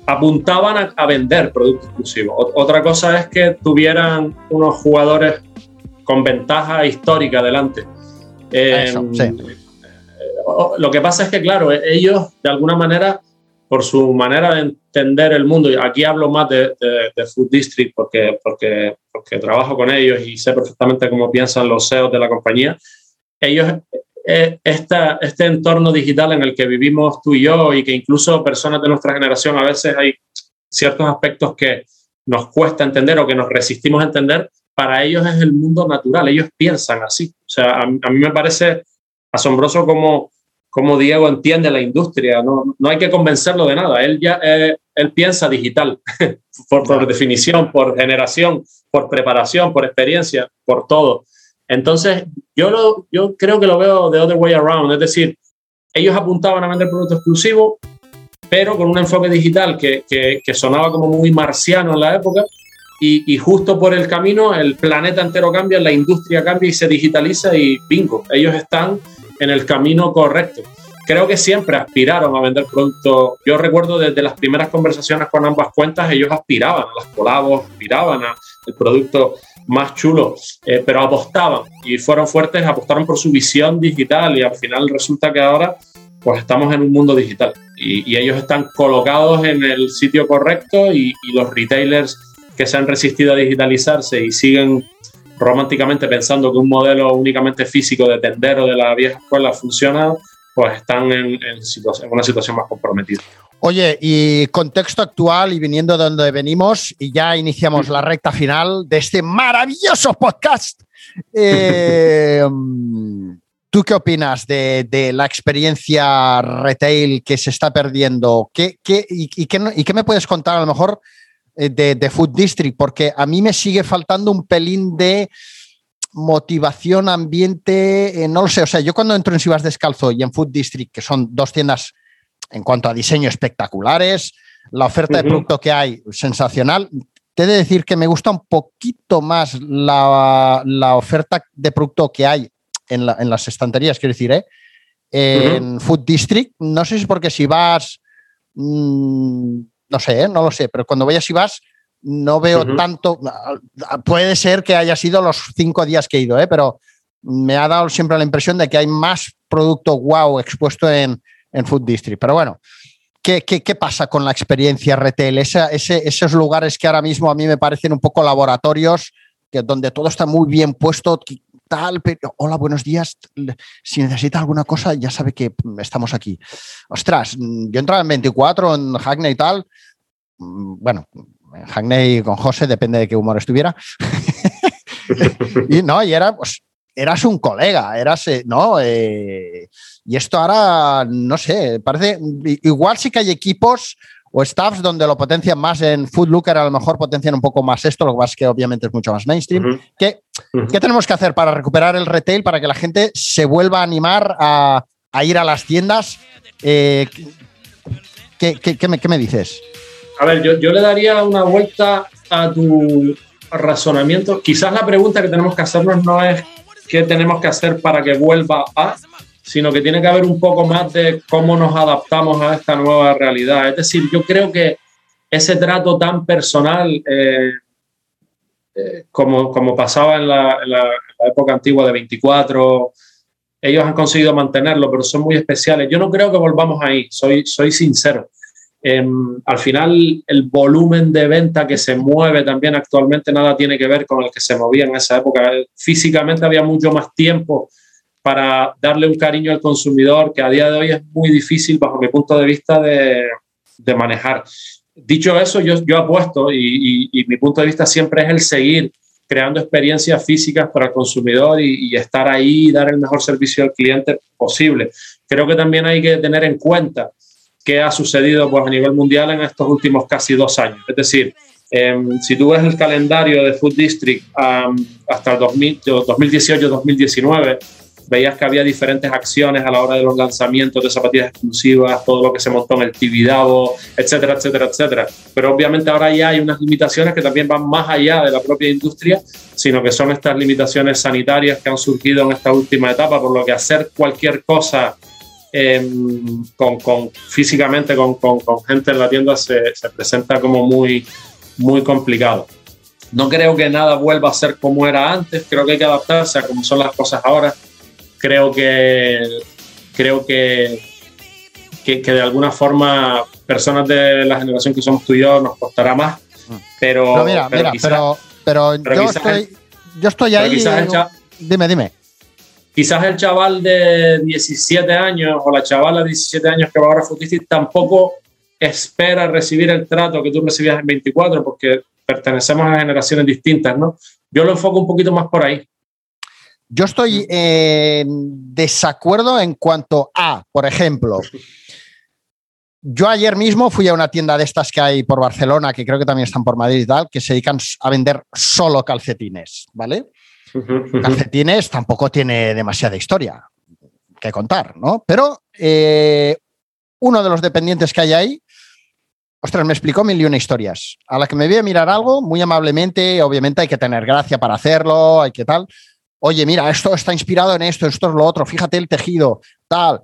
apuntaban a, vender productos exclusivos. otra cosa es que tuvieran unos jugadores con ventaja histórica delante. Eh, lo que pasa es que, claro, e, ellos de alguna manera, por su manera de entender el mundo, y aquí hablo más de, Food District porque, porque, porque trabajo con ellos y sé perfectamente cómo piensan los CEOs de la compañía, ellos eh, este entorno digital en el que vivimos tú y yo y que incluso personas de nuestra generación a veces hay ciertos aspectos que nos cuesta entender o que nos resistimos a entender, para ellos es el mundo natural, ellos piensan así. O sea, a, mí me parece asombroso cómo, cómo, Diego entiende la industria, no, no hay que convencerlo de nada, él ya eh, él piensa digital, por, por definición, por generación, por preparación, por experiencia, por todo. Entonces, yo, lo, yo creo que lo veo de other way around, es decir, ellos apuntaban a vender productos exclusivos, pero con un enfoque digital que, que, sonaba como muy marciano en la época, y, y, justo por el camino el planeta entero cambia, la industria cambia y se digitaliza y bingo, ellos están en el camino correcto. Creo que siempre aspiraron a vender productos. Yo recuerdo desde las primeras conversaciones con ambas cuentas, ellos aspiraban a las colabos, aspiraban al producto más chulo, eh, pero apostaban y fueron fuertes, apostaron por su visión digital y al final resulta que ahora pues estamos en un mundo digital y, ellos están colocados en el sitio correcto y, los retailers que se han resistido a digitalizarse y siguen románticamente pensando que un modelo únicamente físico de tendero de la vieja escuela funciona, pues están en, en una situación más comprometida. Oye, y contexto actual y viniendo de donde venimos, y ya iniciamos la recta final de este maravilloso podcast. Eh, ¿Tú qué opinas de, la experiencia retail que se está perdiendo? ¿Qué, y, qué, me puedes contar a lo mejor eh, de, Food District? Porque a mí me sigue faltando un pelín de motivación, ambiente, eh, no lo sé. O sea, yo cuando entro en Sivas Descalzo y en Food District, que son dos tiendas en cuanto a diseño espectaculares, la oferta de producto que hay sensacional. Te he de decir que me gusta un poquito más la, oferta de producto que hay en, las estanterías, quiero decir, ¿eh? en Food District. No sé si es porque si vas, mm, no sé, ¿eh? no lo sé, pero cuando vayas y vas, no veo tanto. Puede ser que haya sido los cinco días que he ido, ¿eh? pero me ha dado siempre la impresión de que hay más producto wow expuesto en, en Food District. Pero bueno, ¿qué, qué, pasa con la experiencia retail? esos lugares que ahora mismo a mí me parecen un poco laboratorios, que, donde todo está muy bien puesto, tal, pero, hola, buenos días. Si necesita alguna cosa, ya sabe que estamos aquí. Ostras, yo entraba en 24, en Hackney y tal. Bueno, en Hackney con José, depende de qué humor estuviera. y no, y era, pues, eras un colega, eras, eh, ¿no? Eh, y esto ahora, no sé, parece, igual sí que hay equipos o staffs donde lo potencian más en Foodlooker, a lo mejor potencian un poco más esto, lo que pasa es que obviamente es mucho más mainstream. ¿Qué, tenemos que hacer para recuperar el retail, para que la gente se vuelva a animar a, ir a las tiendas? Eh, ¿qué, me, dices? A ver, yo, yo le daría una vuelta a tu razonamiento. Quizás la pregunta que tenemos que hacernos no es qué tenemos que hacer para que vuelva a, sino que tiene que haber un poco más de cómo nos adaptamos a esta nueva realidad. Es decir, yo creo que ese trato tan personal, eh, eh, como, como pasaba en la, época antigua de 24, ellos han conseguido mantenerlo, pero son muy especiales. Yo no creo que volvamos ahí, soy, soy sincero. Em, al final, el volumen de venta que se mueve también actualmente nada tiene que ver con el que se movía en esa época. Físicamente había mucho más tiempo para darle un cariño al consumidor que a día de hoy es muy difícil, bajo mi punto de vista, de, de manejar. Dicho eso, yo, yo apuesto y, y, mi punto de vista siempre es el seguir creando experiencias físicas para el consumidor y, estar ahí y dar el mejor servicio al cliente posible. Creo que también hay que tener en cuenta qué ha sucedido pues, a nivel mundial en estos últimos casi dos años. Es decir, em, si tú ves el calendario de Food District hasta el 2018-2019, veías que había diferentes acciones a la hora de los lanzamientos de zapatillas exclusivas, todo lo que se montó en el Tibidabo, etcétera, etcétera, etcétera. Pero obviamente ahora ya hay unas limitaciones que también van más allá de la propia industria, sino que son estas limitaciones sanitarias que han surgido en esta última etapa, por lo que hacer cualquier cosa em, con, con, físicamente con, con, con, gente en la tienda se, se presenta como muy, muy complicado. No creo que nada vuelva a ser como era antes, creo que hay que adaptarse a cómo son las cosas ahora creo que creo que, que, de alguna forma personas de la generación que somos tú y yo nos costará más. Pero, mira, mira, pero, yo, estoy, yo estoy ahí. dime, dime. Quizás el chaval de 17 años o la chavala de 17 años que va ahora a Futistic tampoco espera recibir el trato que tú recibías en 24 porque pertenecemos a generaciones distintas, ¿no? Yo lo enfoco un poquito más por ahí. Yo estoy en desacuerdo en cuanto a, por ejemplo, yo ayer mismo fui a una tienda de estas que hay por Barcelona, que creo que también están por Madrid y tal, que se dedican a vender solo calcetines, ¿vale? Calcetines tampoco tiene demasiada historia que contar, ¿no? Pero eh, uno de los dependientes que hay ahí, ostras, me explicó mil y una historias. A la que me voy a mirar algo, muy amablemente, obviamente hay que tener gracia para hacerlo, hay que tal oye, mira, esto está inspirado en esto, esto es lo otro, fíjate el tejido, tal.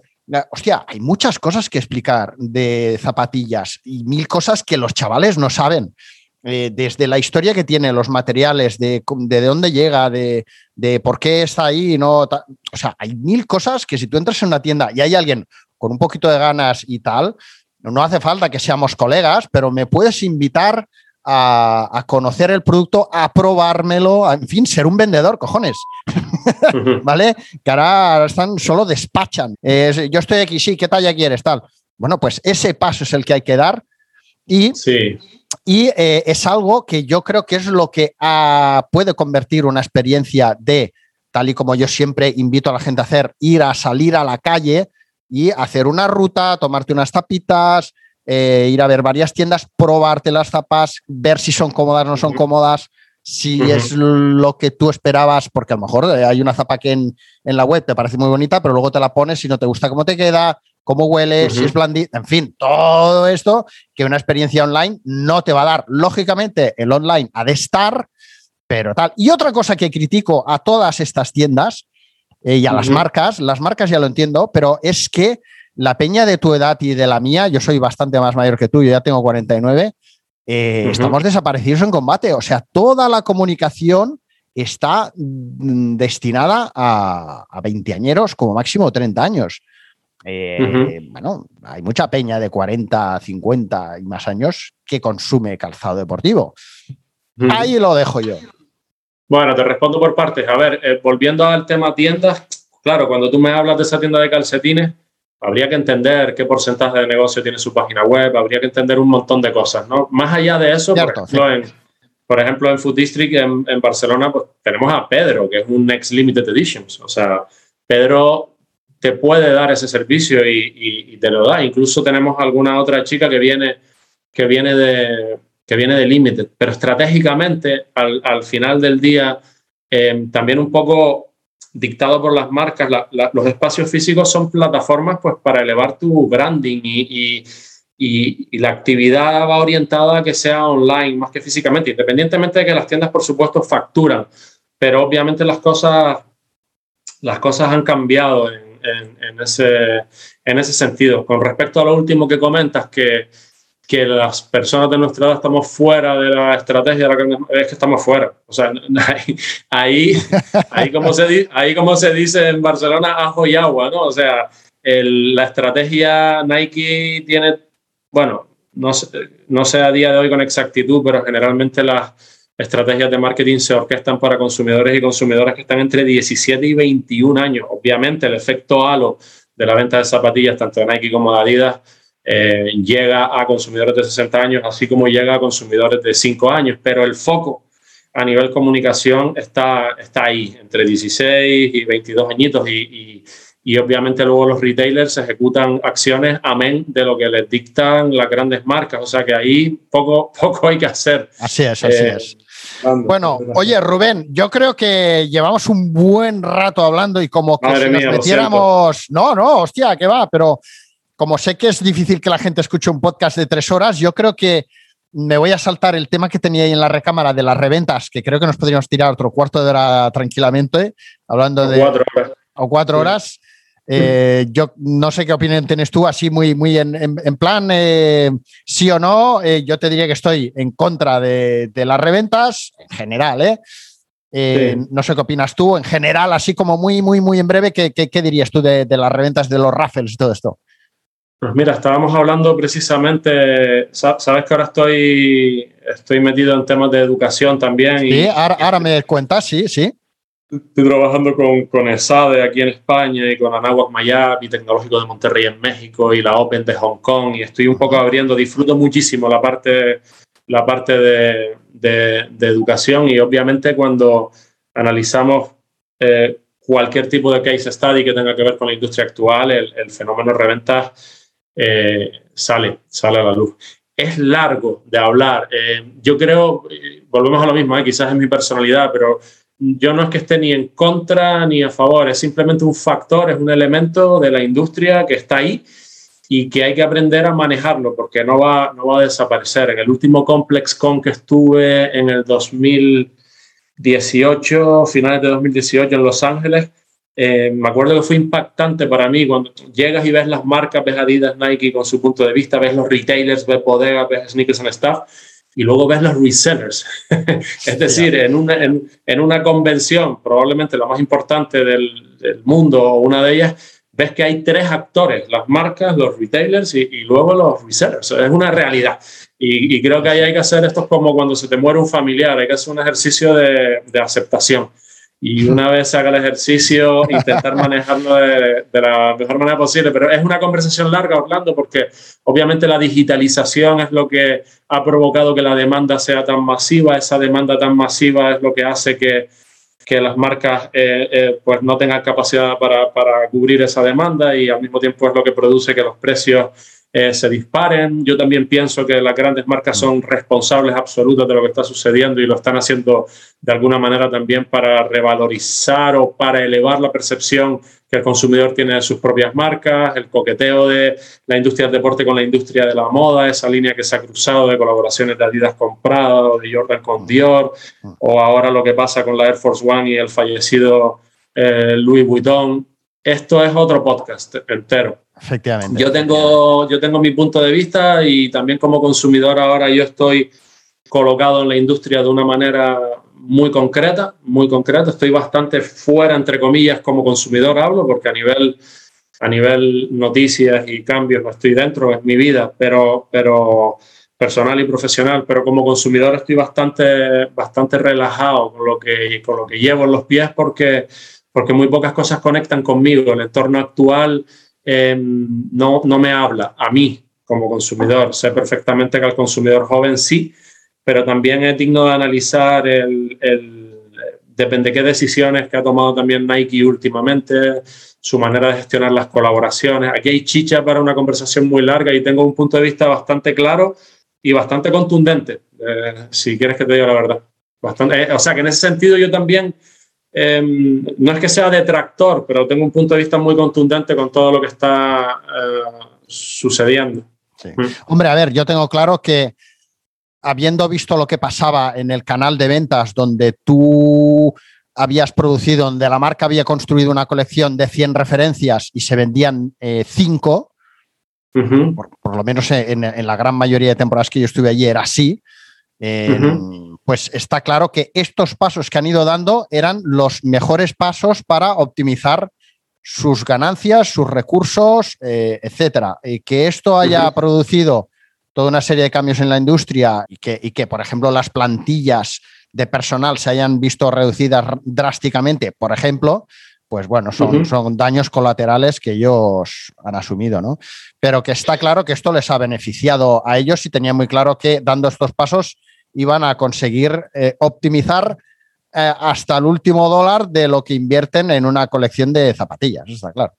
Hostia, hay muchas cosas que explicar de zapatillas y mil cosas que los chavales no saben. Eh, desde la historia que tiene, los materiales, de, de dónde llega, de, de, por qué está ahí, no, o sea, hay mil cosas que si tú entras en una tienda y hay alguien con un poquito de ganas y tal, no hace falta que seamos colegas, pero me puedes invitar a, conocer el producto, a probármelo, en fin, ser un vendedor, cojones. ¿Vale? Que ahora están, solo despachan. yo estoy aquí, sí, ¿qué talla quieres? Tal. Bueno, pues ese paso es el que hay que dar. Y, y eh, es algo que yo creo que es lo que ah, puede convertir una experiencia de, tal y como yo siempre invito a la gente a hacer, ir a salir a la calle y hacer una ruta, tomarte unas tapitas, eh, ir a ver varias tiendas, probarte las zapas, ver si son cómodas o no son cómodas, si es lo que tú esperabas, porque a lo mejor eh, hay una zapa que en, la web te parece muy bonita, pero luego te la pones y no te gusta cómo te queda, cómo huele, si es blandita, en fin, todo esto que una experiencia online no te va a dar. Lógicamente, el online ha de estar, pero tal. Y otra cosa que critico a todas estas tiendas eh, y a las marcas, las marcas ya lo entiendo, pero es que la peña de tu edad y de la mía, yo soy bastante más mayor que tú, yo ya tengo 49, eh, estamos desaparecidos en combate. O sea, toda la comunicación está mm, destinada a, a veinteañeros, como máximo 30 años. Eh, bueno, hay mucha peña de 40, 50 y más años que consume calzado deportivo. Ahí lo dejo yo. Bueno, te respondo por partes. A ver, eh, volviendo al tema tiendas, claro, cuando tú me hablas de esa tienda de calcetines, habría que entender qué porcentaje de negocio tiene su página web, habría que entender un montón de cosas, ¿no? Más allá de eso, por, ejemplo, en, por, ejemplo, en, Food District en, en, Barcelona, pues tenemos a Pedro, que es un Next Limited Editions. O sea, Pedro te puede dar ese servicio y, y, te lo da. Incluso tenemos alguna otra chica que viene, que viene de que viene de Limited, pero estratégicamente al, al final del día eh, también un poco dictado por las marcas, los espacios físicos son plataformas pues, para elevar tu branding y, y, la actividad va orientada a que sea online más que físicamente, independientemente de que las tiendas, por supuesto, facturan, pero obviamente las cosas las cosas han cambiado en, ese, en ese sentido. Con respecto a lo último que comentas, que, que las personas de nuestra edad estamos fuera de la estrategia, es que estamos fuera. O sea, ahí, ahí, como, se, ahí como se dice en Barcelona, ajo y agua, ¿no? O sea, la estrategia Nike tiene, bueno, no sé, no sé a día de hoy con exactitud, pero generalmente las estrategias de marketing se orquestan para consumidores y consumidoras que están entre 17 y 21 años. Obviamente el efecto halo de la venta de zapatillas, tanto de Nike como de Adidas, eh, llega a consumidores de 60 años, así como llega a consumidores de 5 años, pero el foco a nivel comunicación está, está ahí, entre 16 y 22 añitos, y, y, obviamente luego los retailers ejecutan acciones amén de lo que les dictan las grandes marcas, o sea que ahí poco, poco hay que hacer. Así es, así eh, es. Bueno, oye, Rubén, yo creo que llevamos un buen rato hablando y como que si nos metiéramos. No, no, hostia, que va, pero como sé que es difícil que la gente escuche un podcast de tres horas, yo creo que me voy a saltar el tema que tenía ahí en la recámara de las reventas, que creo que nos podríamos tirar otro cuarto de hora tranquilamente, hablando de. Cuatro horas. O cuatro horas. Eh, yo no sé qué opinión tienes tú, así muy, muy en, plan, eh, sí o no. Eh, yo te diría que estoy en contra de, las reventas, en general, ¿eh? No sé qué opinas tú, en general, así como muy, muy, muy en breve, ¿qué, qué, dirías tú de, las reventas de los raffles y todo esto? Pues mira, estábamos hablando precisamente, sabes que ahora estoy, estoy metido en temas de educación también. Sí, ahora, ahora me cuentas, sí, sí. Estoy trabajando con, con ESADE aquí en España y con Anahuac Mayab y Tecnológico de Monterrey en México y la Open de Hong Kong y estoy un poco abriendo, disfruto muchísimo la parte, la parte de, de, educación y obviamente cuando analizamos eh, cualquier tipo de case study que tenga que ver con la industria actual, el, el fenómeno reventa eh, sale, sale a la luz. Es largo de hablar. Eh, yo creo, volvemos a lo mismo, quizás es mi personalidad, pero yo no es que esté ni en contra ni a favor, es simplemente un factor, es un elemento de la industria que está ahí y que hay que aprender a manejarlo porque no va, no va a desaparecer. En el último Complex Con que estuve en el 2018, finales de 2018 en Los Ángeles, eh, me acuerdo que fue impactante para mí cuando llegas y ves las marcas, ves Adidas, Nike con su punto de vista, ves los retailers, ves bodegas, ves sneakers and stuff y luego ves los resellers. es decir, en una, en, una, convención, probablemente la más importante del, del, mundo o una de ellas, ves que hay tres actores, las marcas, los retailers y, y luego los resellers. Es una realidad. Y, y, creo que ahí hay que hacer esto como cuando se te muere un familiar, hay que hacer un ejercicio de, de aceptación y una vez se haga el ejercicio, intentar manejarlo de, la mejor manera posible. Pero es una conversación larga, Orlando, porque obviamente la digitalización es lo que ha provocado que la demanda sea tan masiva. Esa demanda tan masiva es lo que hace que, que las marcas eh, eh, pues no tengan capacidad para, para cubrir esa demanda y al mismo tiempo es lo que produce que los precios eh, se disparen. Yo también pienso que las grandes marcas son responsables absolutas de lo que está sucediendo y lo están haciendo de alguna manera también para revalorizar o para elevar la percepción que el consumidor tiene de sus propias marcas, el coqueteo de la industria del deporte con la industria de la moda, esa línea que se ha cruzado de colaboraciones de Adidas con Prada o de Jordan con Dior, o ahora lo que pasa con la Air Force One y el fallecido eh, Louis Vuitton. Esto es otro podcast entero. Efectivamente. Yo tengo, yo tengo mi punto de vista y también como consumidor ahora yo estoy colocado en la industria de una manera muy concreta, muy concreta. Estoy bastante fuera, entre comillas, como consumidor hablo, porque a nivel, a nivel noticias y cambios no estoy dentro, es mi vida, pero, pero personal y profesional, pero como consumidor estoy bastante, bastante relajado con lo, que, con lo que llevo en los pies porque, porque muy pocas cosas conectan conmigo. El entorno actual Em, no, no me habla a mí como consumidor. Sé perfectamente que al consumidor joven sí, pero también es digno de analizar el, depende qué decisiones que ha tomado también Nike últimamente, su manera de gestionar las colaboraciones. Aquí hay chicha para una conversación muy larga y tengo un punto de vista bastante claro y bastante contundente, eh, si quieres que te diga la verdad. Bastante, eh, o sea que en ese sentido yo también Em, no es que sea detractor, pero tengo un punto de vista muy contundente con todo lo que está eh, sucediendo. Mm. Hombre, a ver, yo tengo claro que habiendo visto lo que pasaba en el canal de ventas, donde tú habías producido, donde la marca había construido una colección de 100 referencias y se vendían 5, por, lo menos en, la gran mayoría de temporadas que yo estuve allí era así, pues está claro que estos pasos que han ido dando eran los mejores pasos para optimizar sus ganancias, sus recursos, eh, etcétera. Y que esto haya producido toda una serie de cambios en la industria y que, y que, por ejemplo, las plantillas de personal se hayan visto reducidas drásticamente, por ejemplo, pues bueno, son, son daños colaterales que ellos han asumido, ¿no? Pero que está claro que esto les ha beneficiado a ellos y tenía muy claro que dando estos pasos iban a conseguir eh, optimizar eh, hasta el último dólar de lo que invierten en una colección de zapatillas, está claro.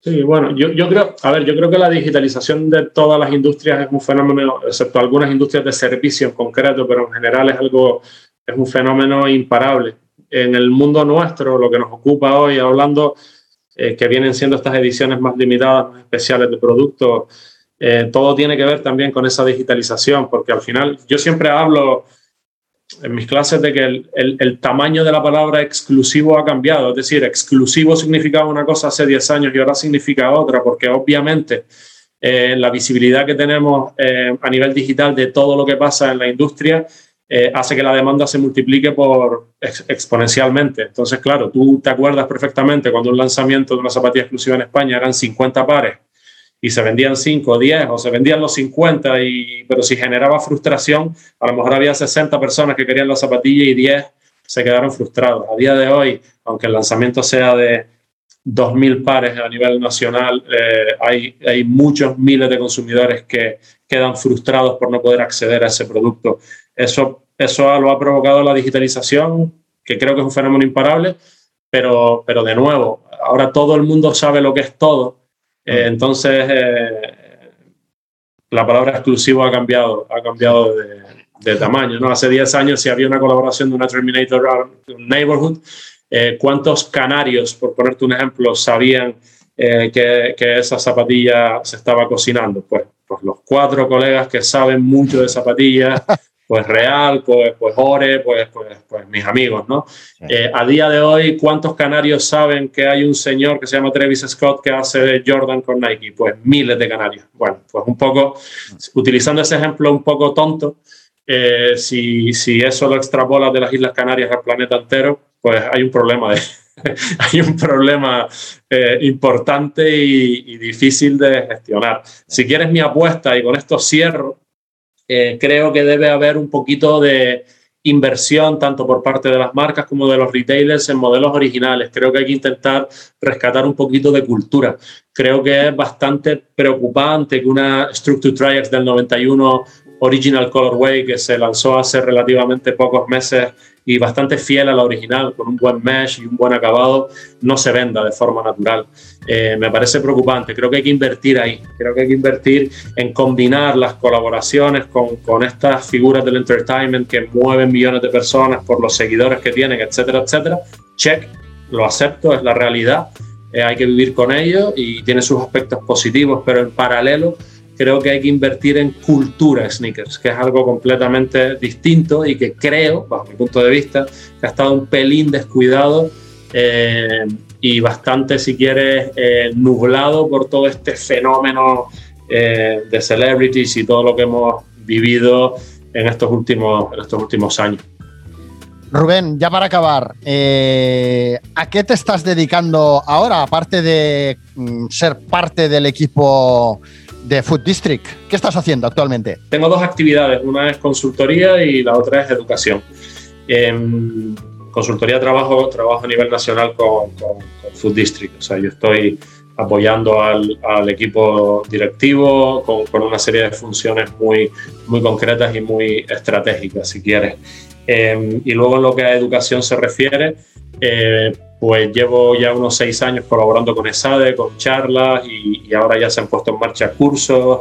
Sí, bueno, yo, creo, a ver, yo creo que la digitalización de todas las industrias es un fenómeno, excepto algunas industrias de servicio en concreto, pero en general es algo, es un fenómeno imparable. En el mundo nuestro, lo que nos ocupa hoy, hablando, eh, que vienen siendo estas ediciones más limitadas, más especiales de productos, eh, todo tiene que ver también con esa digitalización, porque al final yo siempre hablo en mis clases de que el, tamaño de la palabra exclusivo ha cambiado. Es decir, exclusivo significaba una cosa hace 10 años y ahora significa otra, porque obviamente eh, la visibilidad que tenemos eh, a nivel digital de todo lo que pasa en la industria hace que la demanda se multiplique por exponencialmente. Entonces, claro, tú te acuerdas perfectamente cuando un lanzamiento de una zapatilla exclusiva en España eran 50 pares y se vendían 5 o 10 o se vendían los 50, y, pero si generaba frustración, a lo mejor había 60 personas que querían la zapatilla y 10 se quedaron frustrados. A día de hoy, aunque el lanzamiento sea de 2.000 pares a nivel nacional, eh, hay, hay muchos miles de consumidores que quedan frustrados por no poder acceder a ese producto. Eso, eso lo ha provocado la digitalización, que creo que es un fenómeno imparable, pero, pero de nuevo, ahora todo el mundo sabe lo que es todo eh, entonces, eh, la palabra exclusivo ha cambiado, ha cambiado de, tamaño. ¿no? Hace 10 años, si había una colaboración de una Terminator Neighborhood, eh, ¿cuántos canarios, por ponerte un ejemplo, sabían que, que, esa zapatilla se estaba cocinando? Pues, pues los cuatro colegas que saben mucho de zapatillas pues Real, pues, pues Ore, pues, pues, pues mis amigos, ¿no? Eh, a día de hoy, ¿cuántos canarios saben que hay un señor que se llama Travis Scott que hace Jordan con Nike? Pues miles de canarios. Bueno, pues un poco, utilizando ese ejemplo un poco tonto, eh, si, si eso lo extrapolas de las Islas Canarias al planeta entero, pues hay un problema de, hay un problema eh, importante y, y, difícil de gestionar. Si quieres mi apuesta, y con esto cierro, eh, creo que debe haber un poquito de inversión tanto por parte de las marcas como de los retailers en modelos originales. Creo que hay que intentar rescatar un poquito de cultura. Creo que es bastante preocupante que una Structure Triax del 91 Original Colorway que se lanzó hace relativamente pocos meses y bastante fiel a la original, con un buen mesh y un buen acabado, no se venda de forma natural. Eh, me parece preocupante. Creo que hay que invertir ahí. Creo que hay que invertir en combinar las colaboraciones con, con estas figuras del entertainment que mueven millones de personas por los seguidores que tienen, etcétera, etcétera. Check, lo acepto, es la realidad. Eh, hay que vivir con ello y tiene sus aspectos positivos, pero en paralelo creo que hay que invertir en cultura sneakers, que es algo completamente distinto y que creo, bajo mi punto de vista, que ha estado un pelín descuidado eh, y bastante, si quieres, eh, nublado por todo este fenómeno eh, de celebrities y todo lo que hemos vivido en estos últimos, en estos últimos años. Rubén, ya para acabar, ¿a qué te estás dedicando ahora, aparte de mm, ser parte del equipo de Food District. ¿Qué estás haciendo actualmente? Tengo dos actividades, una es consultoría y la otra es educación. En consultoría trabajo, trabajo a nivel nacional con, Food District, o sea, yo estoy apoyando al, equipo directivo con, una serie de funciones muy, muy concretas y muy estratégicas, si quieres. Em, y luego en lo que a educación se refiere, eh, pues llevo ya unos seis años colaborando con ESADE, con charlas y, ahora ya se han puesto en marcha cursos,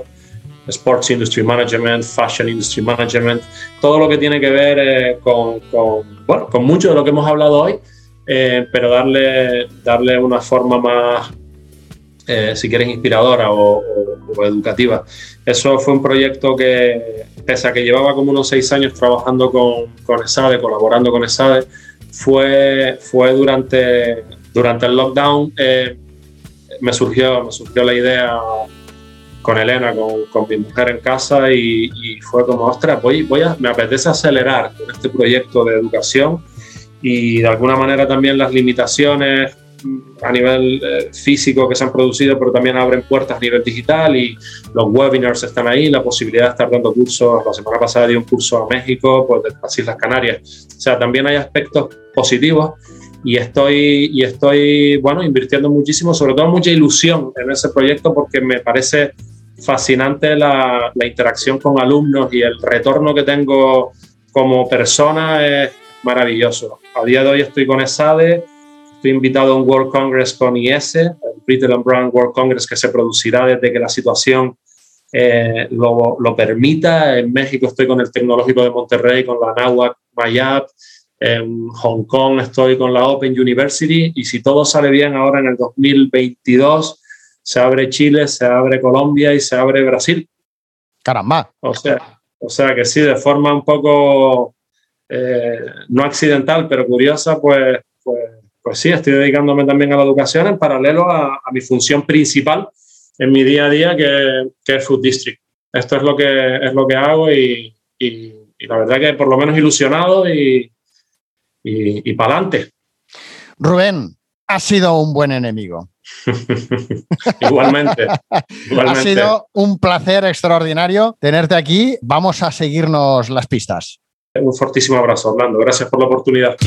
Sports Industry Management, Fashion Industry Management, todo lo que tiene que ver eh, con, bueno, con mucho de lo que hemos hablado hoy, eh, pero darle, darle una forma más, eh, si quieres, inspiradora o, educativa. Eso fue un proyecto que, pese a que llevaba como unos seis años trabajando con, con ESADE, colaborando con ESADE, fue, fue durante, durante el lockdown. Eh, me, surgió, me surgió la idea con Elena, con, con mi mujer en casa y, fue como, ostras, voy, voy a, me apetece acelerar con este proyecto de educación y de alguna manera también las limitaciones a nivel eh, físico que se han producido, pero también abren puertas a nivel digital y los webinars están ahí, la posibilidad de estar dando cursos. La semana pasada di un curso a México, pues de las Islas Canarias. O sea, también hay aspectos positivos y estoy, y estoy bueno, invirtiendo muchísimo, sobre todo mucha ilusión en ese proyecto porque me parece fascinante la, la interacción con alumnos y el retorno que tengo como persona es maravilloso. A día de hoy estoy con ESADE Estoy invitado a un World Congress con IS, el Brittle and Brown World Congress, que se producirá desde que la situación eh, lo, lo, permita. En México estoy con el Tecnológico de Monterrey, con la NAWAC Mayap. En Hong Kong estoy con la Open University. Y si todo sale bien ahora en el 2022, se abre Chile, se abre Colombia y se abre Brasil. Caramba. O sea, o sea que sí, de forma un poco eh, no accidental, pero curiosa, pues, pues pues sí, estoy dedicándome también a la educación en paralelo a, mi función principal en mi día a día, que, es Food District. Esto es lo que, es lo que hago y, la verdad que por lo menos ilusionado y, y, para adelante. Rubén, ha sido un buen enemigo. igualmente, igualmente. Ha sido un placer extraordinario tenerte aquí. Vamos a seguirnos las pistas. Un fortísimo abrazo, Orlando. Gracias por la oportunidad.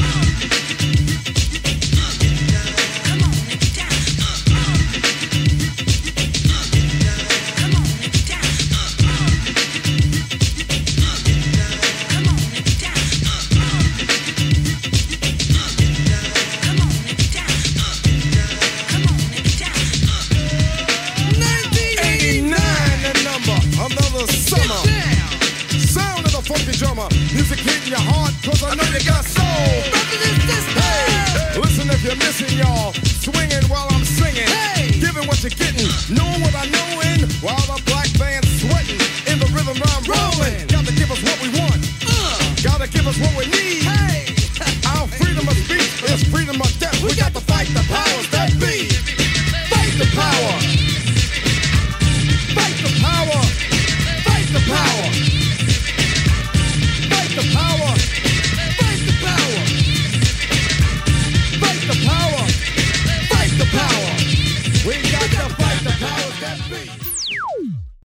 It's you're getting. No one